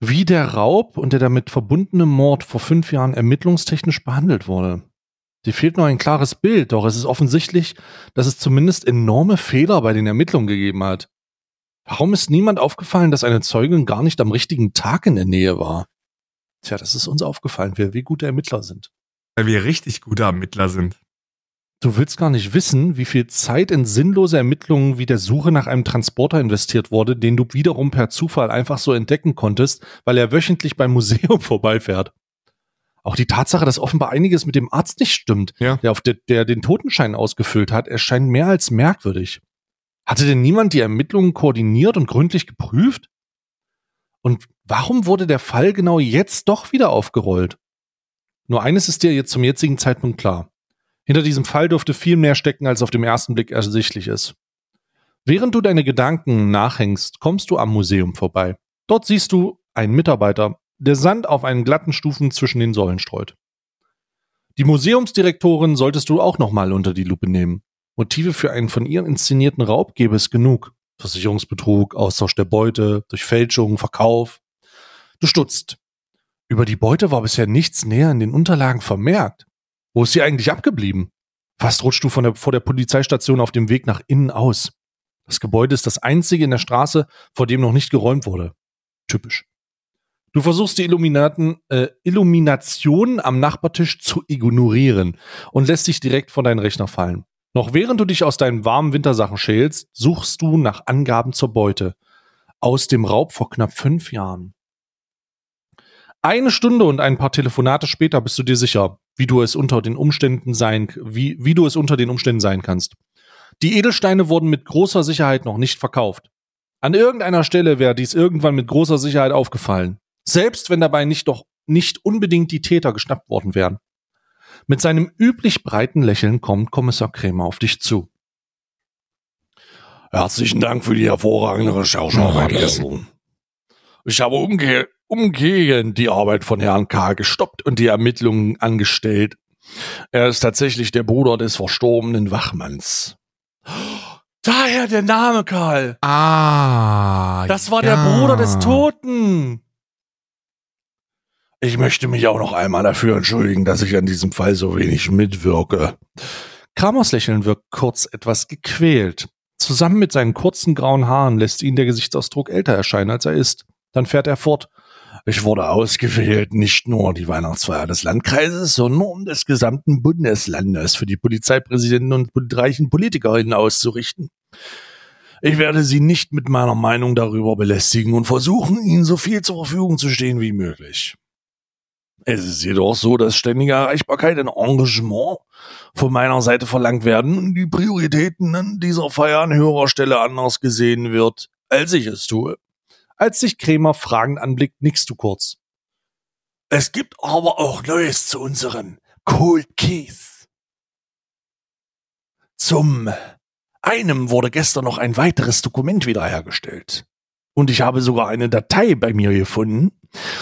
wie der Raub und der damit verbundene Mord vor fünf Jahren ermittlungstechnisch behandelt wurde. Dir fehlt nur ein klares Bild, doch es ist offensichtlich, dass es zumindest enorme Fehler bei den Ermittlungen gegeben hat. Warum ist niemand aufgefallen, dass eine Zeugin gar nicht am richtigen Tag in der Nähe war? Tja, das ist uns aufgefallen, wer wie gute Ermittler sind. Weil wir richtig gute Ermittler sind. Du willst gar nicht wissen, wie viel Zeit in sinnlose Ermittlungen wie der Suche nach einem Transporter investiert wurde, den du wiederum per Zufall einfach so entdecken konntest, weil er wöchentlich beim Museum vorbeifährt. Auch die Tatsache, dass offenbar einiges mit dem Arzt nicht stimmt, Ja. der, auf de, der den Totenschein ausgefüllt hat, erscheint mehr als merkwürdig. Hatte denn niemand die Ermittlungen koordiniert und gründlich geprüft? Und warum wurde der Fall genau jetzt doch wieder aufgerollt? Nur eines ist dir jetzt zum jetzigen Zeitpunkt klar. Hinter diesem Fall dürfte viel mehr stecken, als auf dem ersten Blick ersichtlich ist. Während du deine Gedanken nachhängst, kommst du am Museum vorbei. Dort siehst du einen Mitarbeiter, der Sand auf einen glatten Stufen zwischen den Säulen streut. Die Museumsdirektorin solltest du auch nochmal unter die Lupe nehmen. Motive für einen von ihr inszenierten Raub gäbe es genug. Versicherungsbetrug, Austausch der Beute, durch Fälschung, Verkauf. Du stutzt. Über die Beute war bisher nichts näher in den Unterlagen vermerkt. Wo ist sie eigentlich abgeblieben? Fast rutschst du von der, vor der Polizeistation auf dem Weg nach innen aus. Das Gebäude ist das einzige in der Straße, vor dem noch nicht geräumt wurde. Typisch. Du versuchst die Illuminaten, äh, Illumination am Nachbartisch zu ignorieren und lässt dich direkt vor deinen Rechner fallen. Noch während du dich aus deinen warmen Wintersachen schälst, suchst du nach Angaben zur Beute. Aus dem Raub vor knapp fünf Jahren. Eine Stunde und ein paar Telefonate später bist du dir sicher, wie du es unter den Umständen sein, wie, wie du es unter den Umständen sein kannst. Die Edelsteine wurden mit großer Sicherheit noch nicht verkauft. An irgendeiner Stelle wäre dies irgendwann mit großer Sicherheit aufgefallen. Selbst wenn dabei nicht doch nicht unbedingt die Täter geschnappt worden wären. Mit seinem üblich breiten Lächeln kommt Kommissar Krämer auf dich zu. Herzlichen Dank für die hervorragende Recherchearbeit gestern. Ich habe umge umgehend die Arbeit von Herrn K. gestoppt und die Ermittlungen angestellt. Er ist tatsächlich der Bruder des verstorbenen Wachmanns. Daher der Name, Karl. Ah. Das war ja. der Bruder des Toten. Ich möchte mich auch noch einmal dafür entschuldigen, dass ich an diesem Fall so wenig mitwirke. Kramers Lächeln wirkt kurz etwas gequält. Zusammen mit seinen kurzen grauen Haaren lässt ihn der Gesichtsausdruck älter erscheinen, als er ist. Dann fährt er fort. Ich wurde ausgewählt, nicht nur die Weihnachtsfeier des Landkreises, sondern des gesamten Bundeslandes für die Polizeipräsidenten und reichen Politikerinnen auszurichten. Ich werde Sie nicht mit meiner Meinung darüber belästigen und versuchen, Ihnen so viel zur Verfügung zu stehen wie möglich. Es ist jedoch so, dass ständige Erreichbarkeit und Engagement von meiner Seite verlangt werden und die Prioritäten dieser Feier an höherer Stelle anders gesehen wird, als ich es tue. Als sich Krämer fragend anblickt, nickst du kurz. Es gibt aber auch Neues zu unserem Cold Case. Zum einem wurde gestern noch ein weiteres Dokument wiederhergestellt. Und ich habe sogar eine Datei bei mir gefunden.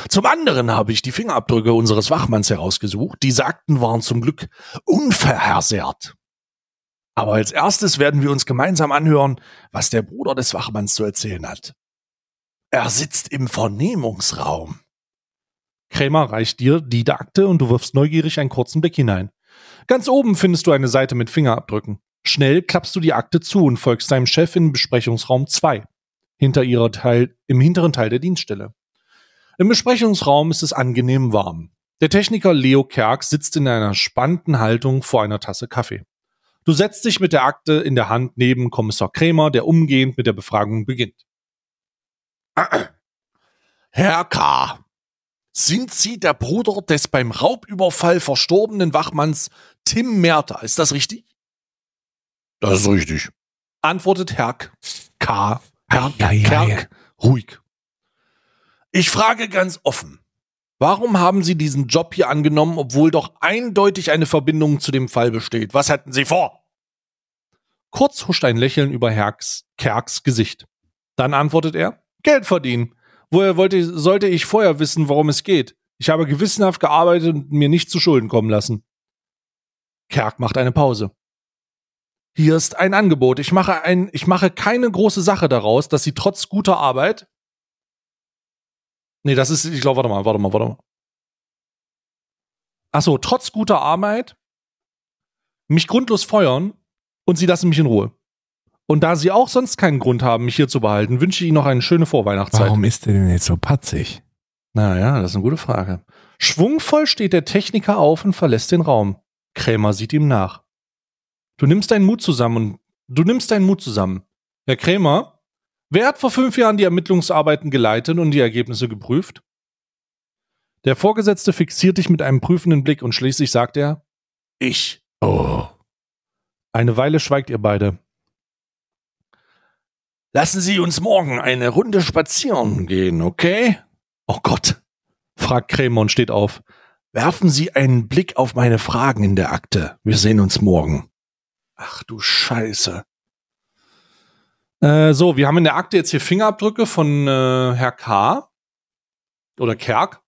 Zum anderen habe ich die Fingerabdrücke unseres Wachmanns herausgesucht. Diese Akten waren zum Glück unverhersehrt. Aber als erstes werden wir uns gemeinsam anhören, was der Bruder des Wachmanns zu erzählen hat. Er sitzt im Vernehmungsraum. Krämer reicht dir die Akte und du wirfst neugierig einen kurzen Blick hinein. Ganz oben findest du eine Seite mit Fingerabdrücken. Schnell klappst du die Akte zu und folgst deinem Chef in Besprechungsraum 2, hinter ihrer Teil, im hinteren Teil der Dienststelle. Im Besprechungsraum ist es angenehm warm. Der Techniker Leo Kerk sitzt in einer spannenden Haltung vor einer Tasse Kaffee. Du setzt dich mit der Akte in der Hand neben Kommissar Krämer, der umgehend mit der Befragung beginnt. Herr K., sind Sie der Bruder des beim Raubüberfall verstorbenen Wachmanns Tim Merter? Ist das richtig? Das ist richtig. Antwortet Herr K. Herr Ja, ja, Kerk ja. ruhig. Ich frage ganz offen. Warum haben Sie diesen Job hier angenommen, obwohl doch eindeutig eine Verbindung zu dem Fall besteht? Was hätten Sie vor? Kurz huscht ein Lächeln über Herks, Kerks Gesicht. Dann antwortet er, Geld verdienen. Woher wollte, sollte ich vorher wissen, worum es geht? Ich habe gewissenhaft gearbeitet und mir nicht zu Schulden kommen lassen. Kerk macht eine Pause. Hier ist ein Angebot. Ich mache ein, ich mache keine große Sache daraus, dass Sie trotz guter Arbeit. Nee, das ist, ich glaube, warte mal, warte mal, warte mal. Ach so, trotz guter Arbeit mich grundlos feuern und sie lassen mich in Ruhe. Und da sie auch sonst keinen Grund haben, mich hier zu behalten, wünsche ich Ihnen noch eine schöne Vorweihnachtszeit. Warum ist der denn jetzt so patzig? Naja, das ist eine gute Frage. Schwungvoll steht der Techniker auf und verlässt den Raum. Krämer sieht ihm nach. Du nimmst deinen Mut zusammen und du nimmst deinen Mut zusammen. Herr Krämer, wer hat vor fünf Jahren die Ermittlungsarbeiten geleitet und die Ergebnisse geprüft? Der Vorgesetzte fixiert dich mit einem prüfenden Blick und schließlich sagt er, ich. Oh. Eine Weile schweigt ihr beide. Lassen Sie uns morgen eine Runde spazieren gehen, okay? Oh Gott, fragt Krämer und steht auf. Werfen Sie einen Blick auf meine Fragen in der Akte. Wir sehen uns morgen. Ach du Scheiße. Äh, so, wir haben in der Akte jetzt hier Fingerabdrücke von äh, Herr K. oder Kerk.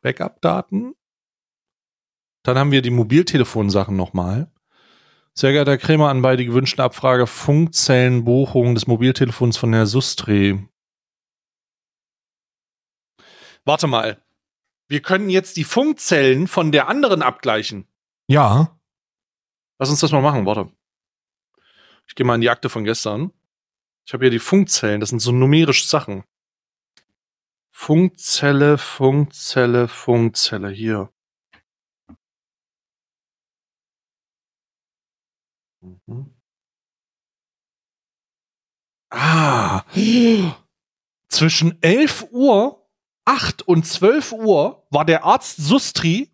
Backup-Daten. Dann haben wir die Mobiltelefonsachen nochmal. Sehr geehrter Herr Krämer, an beide gewünschte Abfrage Funkzellenbuchung des Mobiltelefons von Herr Sustre. Warte mal. Wir können jetzt die Funkzellen von der anderen abgleichen. Ja. Lass uns das mal machen, warte. Ich gehe mal in die Akte von gestern. Ich habe hier die Funkzellen, das sind so numerische Sachen. Funkzelle, Funkzelle, Funkzelle, hier. Mhm. Ah. Zwischen 11 Uhr, 8 und 12 Uhr war der Arzt Sustri.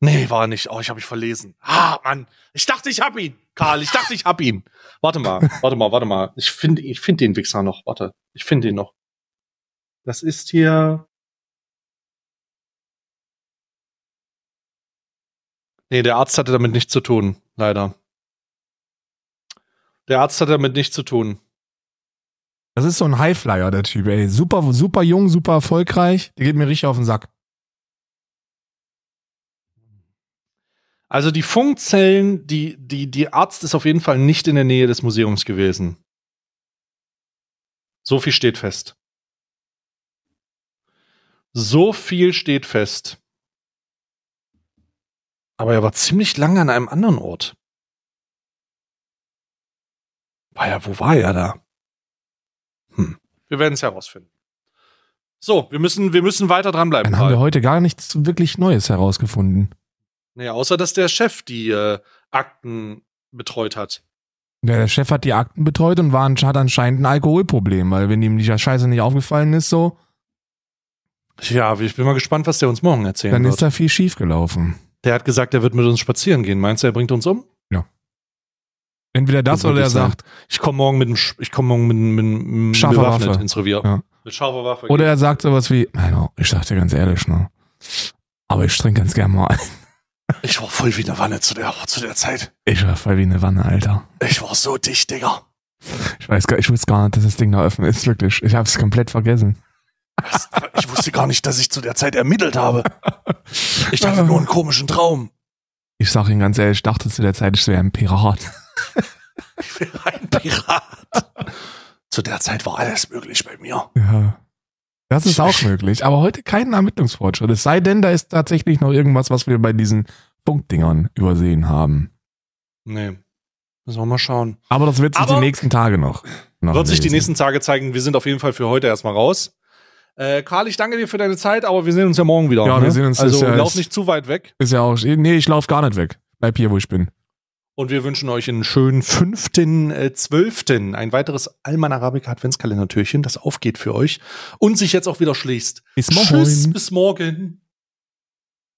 Nee, war er nicht. Oh, ich habe mich verlesen. Ah, Mann. Ich dachte, ich hab ihn. Karl, ich dachte, ich hab ihn. Warte mal, warte mal, warte mal. Ich finde ich find den Wichser noch. Warte. Ich finde ihn noch. Das ist hier. Nee, der Arzt hatte damit nichts zu tun, leider. Der Arzt hat damit nichts zu tun. Das ist so ein Highflyer, der Typ, ey. Super, super jung, super erfolgreich. Der geht mir richtig auf den Sack. Also die Funkzellen, die, die, die Arzt ist auf jeden Fall nicht in der Nähe des Museums gewesen. So viel steht fest. So viel steht fest. Aber er war ziemlich lange an einem anderen Ort. War ja, wo war er da? Hm. Wir werden es herausfinden. So, wir müssen, wir müssen weiter dranbleiben. Dann haben wir heute gar nichts wirklich Neues herausgefunden. Naja, außer dass der Chef die äh, Akten betreut hat. Der Chef hat die Akten betreut und war, hat anscheinend ein Alkoholproblem, weil wenn ihm die Scheiße nicht aufgefallen ist, so, Ja, ich bin mal gespannt, was der uns morgen erzählen dann wird. ist da viel schief gelaufen. Der hat gesagt, er wird mit uns spazieren gehen. Meinst du, er bringt uns um? Entweder das oder er sagt, Ich komme morgen mit Sch- ich komme morgen mit, mit, mit Scharfer Waffe. ins Revier. Ja. Mit scharfer Waffe. oder er sagt sowas wie, Nein, ich sag dir ganz ehrlich, ne? Aber ich trinke ganz gern mal ein. ich war voll wie eine Wanne zu der, zu der Zeit. Ich war voll wie eine Wanne, Alter. Ich war so dicht, Digga. Ich weiß gar, ich wusste gar nicht, dass das Ding da offen ist, wirklich. Ich hab's komplett vergessen. Was? Ich wusste gar nicht, dass ich zu der Zeit ermittelt habe. Ich hatte nur einen komischen Traum. Ich sag Ihnen ganz ehrlich, ich dachte zu der Zeit, ich wäre ein Pirat. Ich wäre ein Pirat. Zu der Zeit war alles möglich bei mir. Ja. Das ist auch möglich. Aber heute keinen Ermittlungsfortschritt. Es sei denn, da ist tatsächlich noch irgendwas, was wir bei diesen Punktdingern übersehen haben. Nee. Müssen wir mal schauen. Aber das wird sich Aber- die nächsten Tage noch. noch Wird sich die nächsten Tage zeigen. Wir sind auf jeden Fall für heute erstmal raus. Äh, Karl, ich danke dir für deine Zeit, aber wir sehen uns ja morgen wieder. Ja, ne? wir sehen uns, Also ja- lauf nicht zu weit weg. Ist ja auch. Nee, ich laufe gar nicht weg. Bleib hier, wo ich bin. Und wir wünschen euch einen schönen fünften, äh, zwölften, ein weiteres Alman Arabica Adventskalendertürchen, das aufgeht für euch und sich jetzt auch wieder schließt. Bis morgen. Tschüss, bis morgen.